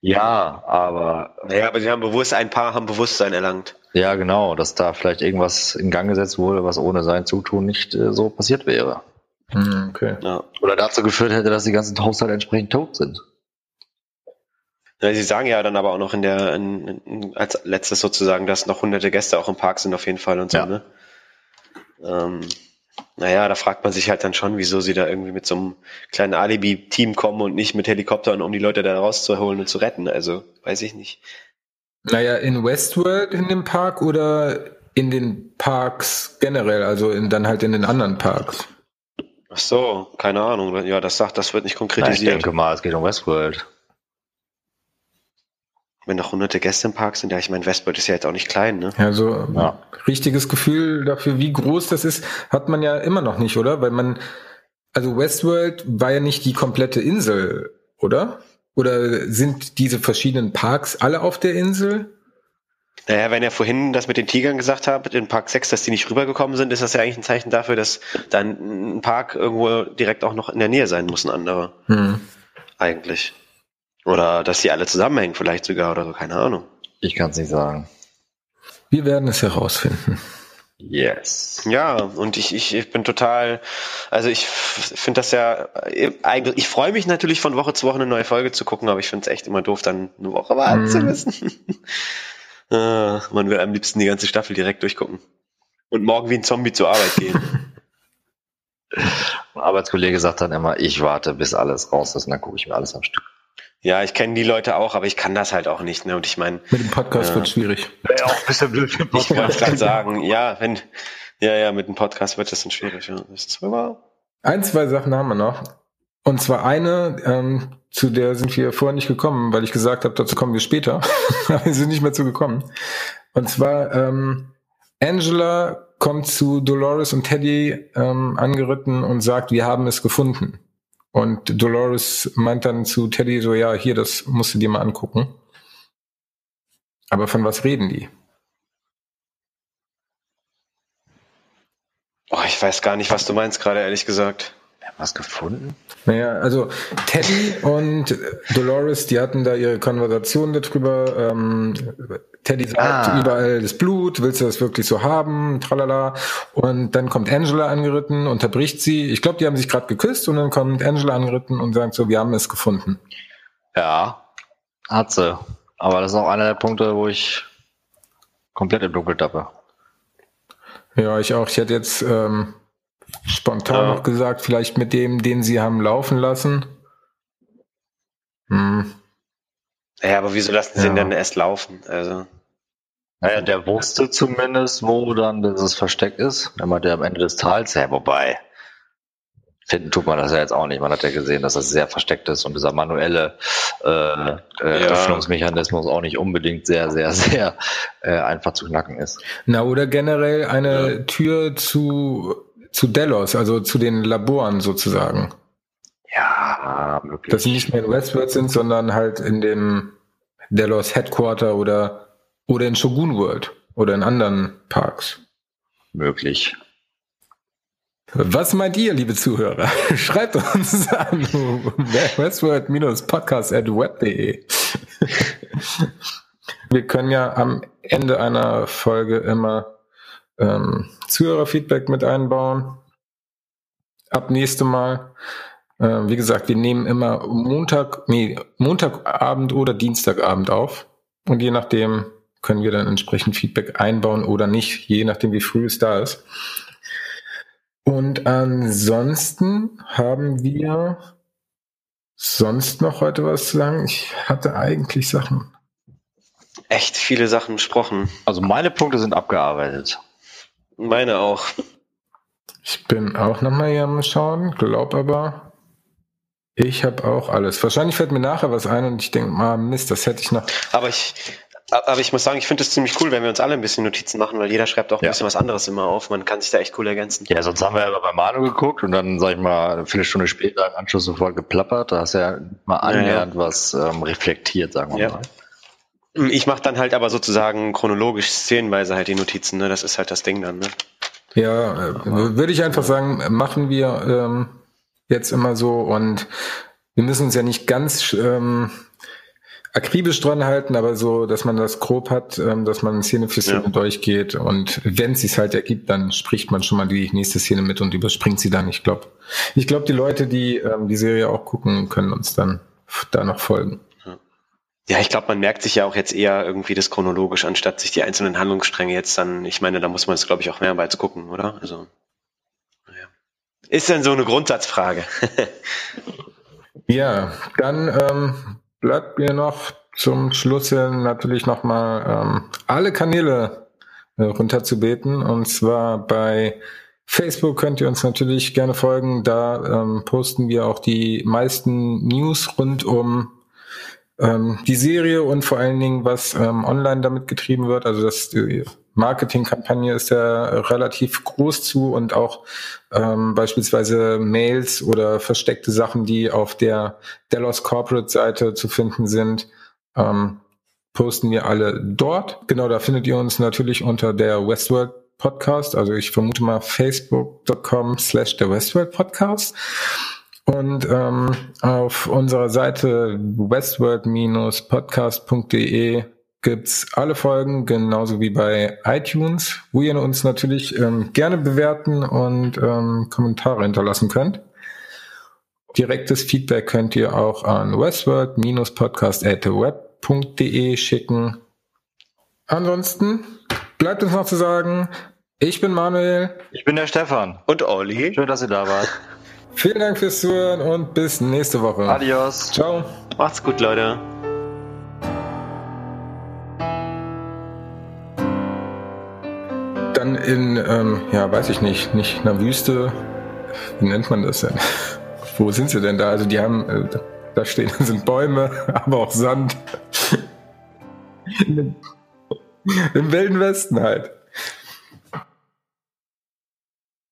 Ja, aber. Naja, aber sie haben bewusst, ein paar haben Bewusstsein erlangt. Ja, genau, dass da vielleicht irgendwas in Gang gesetzt wurde, was ohne sein Zutun nicht äh, so passiert wäre. Hm, okay. Ja. Oder dazu geführt hätte, dass die ganzen Haushalte entsprechend tot sind. Ja, sie sagen ja dann aber auch noch in der, in, in, als letztes sozusagen, dass noch hunderte Gäste auch im Park sind auf jeden Fall und so, ja. ne? Ähm, naja, da fragt man sich halt dann schon, wieso sie da irgendwie mit so einem kleinen Alibi-Team kommen und nicht mit Helikoptern, um die Leute da rauszuholen und zu retten. Also, weiß ich nicht. Naja, in Westworld in dem Park oder in den Parks generell, also in, dann halt in den anderen Parks? Ach so, keine Ahnung. Ja, das sagt, das wird nicht konkretisiert. Na, ich denke mal, es geht um Westworld wenn noch hunderte Gäste im Park sind, ja, ich meine, Westworld ist ja jetzt auch nicht klein, ne? Ja, so ja. richtiges Gefühl dafür, wie groß das ist, hat man ja immer noch nicht, oder? Weil man, also Westworld war ja nicht die komplette Insel, oder? Oder sind diese verschiedenen Parks alle auf der Insel? Naja, wenn er vorhin das mit den Tigern gesagt hat, in Park 6, dass die nicht rübergekommen sind, ist das ja eigentlich ein Zeichen dafür, dass dann ein Park irgendwo direkt auch noch in der Nähe sein muss, ein anderer. Hm. Eigentlich. Oder dass sie alle zusammenhängen, vielleicht sogar oder so, keine Ahnung. Ich kann es nicht sagen. Wir werden es herausfinden. Yes. Ja, und ich, ich, ich bin total, also ich finde das ja, eigentlich, ich freue mich natürlich von Woche zu Woche eine neue Folge zu gucken, aber ich finde es echt immer doof, dann eine Woche warten mm. zu mhm. müssen. ah, man will am liebsten die ganze Staffel direkt durchgucken. Und morgen wie ein Zombie zur Arbeit gehen. Ein Arbeitskollege sagt dann immer, ich warte, bis alles raus ist und dann gucke ich mir alles am Stück. Ja, ich kenne die Leute auch, aber ich kann das halt auch nicht. Ne? Und ich meine. Mit dem Podcast äh, wird schwierig. Ja, auch ein bisschen blöd. Ich wollte gerade sagen, ja, wenn, ja, ja, mit dem Podcast wird das dann schwierig. Ja. Ist Ein, zwei Sachen haben wir noch. Und zwar eine, ähm, zu der sind wir vorher nicht gekommen, weil ich gesagt habe, dazu kommen wir später. wir sind nicht mehr zu gekommen. Und zwar, ähm, Angela kommt zu Dolores und Teddy ähm, angeritten und sagt, wir haben es gefunden. Und Dolores meint dann zu Teddy so, ja, hier, das musst du dir mal angucken. Aber von was reden die? Oh, ich weiß gar nicht, was du meinst gerade, ehrlich gesagt was gefunden? Naja, also Teddy und Dolores, die hatten da ihre Konversation darüber. Ähm, Teddy sagt ah. überall das Blut, willst du das wirklich so haben? Tralala. Und dann kommt Angela angeritten, unterbricht sie. Ich glaube, die haben sich gerade geküsst und dann kommt Angela angeritten und sagt so, wir haben es gefunden. Ja, hat sie. Aber das ist auch einer der Punkte, wo ich komplett im Dunkel tappe. Ja, ich auch. Ich hätte jetzt ähm, Spontan ja. noch gesagt, vielleicht mit dem, den sie haben laufen lassen. Hm. Ja, aber wieso lassen sie ja. ihn denn erst laufen? Also. Naja, der wusste zumindest, wo dann dieses Versteck ist. Wenn man der am Ende des Tals, ja, wobei, finden tut man das ja jetzt auch nicht. Man hat ja gesehen, dass das sehr versteckt ist und dieser manuelle äh, äh, ja. Öffnungsmechanismus auch nicht unbedingt sehr, sehr, sehr äh, einfach zu knacken ist. Na, oder generell eine ja. Tür zu zu Delos, also zu den Laboren sozusagen. Ja, möglich. Dass sie nicht mehr in Westworld sind, sondern halt in dem Delos Headquarter oder, oder in Shogun World oder in anderen Parks. Möglich. Was meint ihr, liebe Zuhörer? Schreibt uns an westworld-podcast at web.de. Wir können ja am Ende einer Folge immer ähm, Zuhörerfeedback mit einbauen. Ab nächste Mal. Äh, wie gesagt, wir nehmen immer Montag, nee, Montagabend oder Dienstagabend auf. Und je nachdem können wir dann entsprechend Feedback einbauen oder nicht, je nachdem wie früh es da ist. Und ansonsten haben wir sonst noch heute was zu sagen. Ich hatte eigentlich Sachen. Echt viele Sachen besprochen. Also meine Punkte sind abgearbeitet. Meine auch. Ich bin auch nochmal hier am Schauen, glaub aber, ich habe auch alles. Wahrscheinlich fällt mir nachher was ein und ich denke, ah, Mist, das hätte ich noch. Aber ich, aber ich muss sagen, ich finde es ziemlich cool, wenn wir uns alle ein bisschen Notizen machen, weil jeder schreibt auch ein ja. bisschen was anderes immer auf. Man kann sich da echt cool ergänzen. Ja, sonst haben wir ja bei Manu geguckt und dann, sag ich mal, eine Viertelstunde später im Anschluss sofort geplappert. Da hast du ja mal annähernd ja, ja. was ähm, reflektiert, sagen wir mal. Ich mache dann halt aber sozusagen chronologisch szenenweise halt die Notizen, ne? Das ist halt das Ding dann, ne? Ja, äh, würde ich einfach sagen, machen wir ähm, jetzt immer so und wir müssen uns ja nicht ganz ähm, akribisch dran halten, aber so, dass man das grob hat, ähm, dass man Szene für Szene ja. durchgeht und wenn es sich halt ergibt, dann spricht man schon mal die nächste Szene mit und überspringt sie dann. Ich glaube, ich glaube, die Leute, die ähm, die Serie auch gucken, können uns dann da noch folgen. Ja, ich glaube, man merkt sich ja auch jetzt eher irgendwie das chronologisch, anstatt sich die einzelnen Handlungsstränge jetzt dann, ich meine, da muss man es, glaube ich, auch mehrmals gucken, oder? Also, naja. Ist denn so eine Grundsatzfrage? ja, dann ähm, bleibt mir noch zum Schluss natürlich nochmal ähm, alle Kanäle äh, runterzubeten. Und zwar bei Facebook könnt ihr uns natürlich gerne folgen. Da ähm, posten wir auch die meisten News rund um ähm, die Serie und vor allen Dingen, was ähm, online damit getrieben wird. Also das die Marketingkampagne ist ja relativ groß zu und auch ähm, beispielsweise Mails oder versteckte Sachen, die auf der Delos Corporate Seite zu finden sind, ähm, posten wir alle dort. Genau, da findet ihr uns natürlich unter der Westworld Podcast. Also ich vermute mal facebook.com slash der Westworld Podcast. Und ähm, auf unserer Seite westworld-podcast.de gibt's alle Folgen, genauso wie bei iTunes, wo ihr uns natürlich ähm, gerne bewerten und ähm, Kommentare hinterlassen könnt. Direktes Feedback könnt ihr auch an westworld-podcast.web.de schicken. Ansonsten bleibt uns noch zu sagen, ich bin Manuel. Ich bin der Stefan. Und Olli. Schön, dass ihr da wart. Vielen Dank fürs Zuhören und bis nächste Woche. Adios. Ciao. Macht's gut, Leute. Dann in, ähm, ja, weiß ich nicht, nicht einer Wüste. Wie nennt man das denn? Wo sind sie denn da? Also die haben, äh, da stehen sind Bäume, aber auch Sand. Im Wilden Westen halt.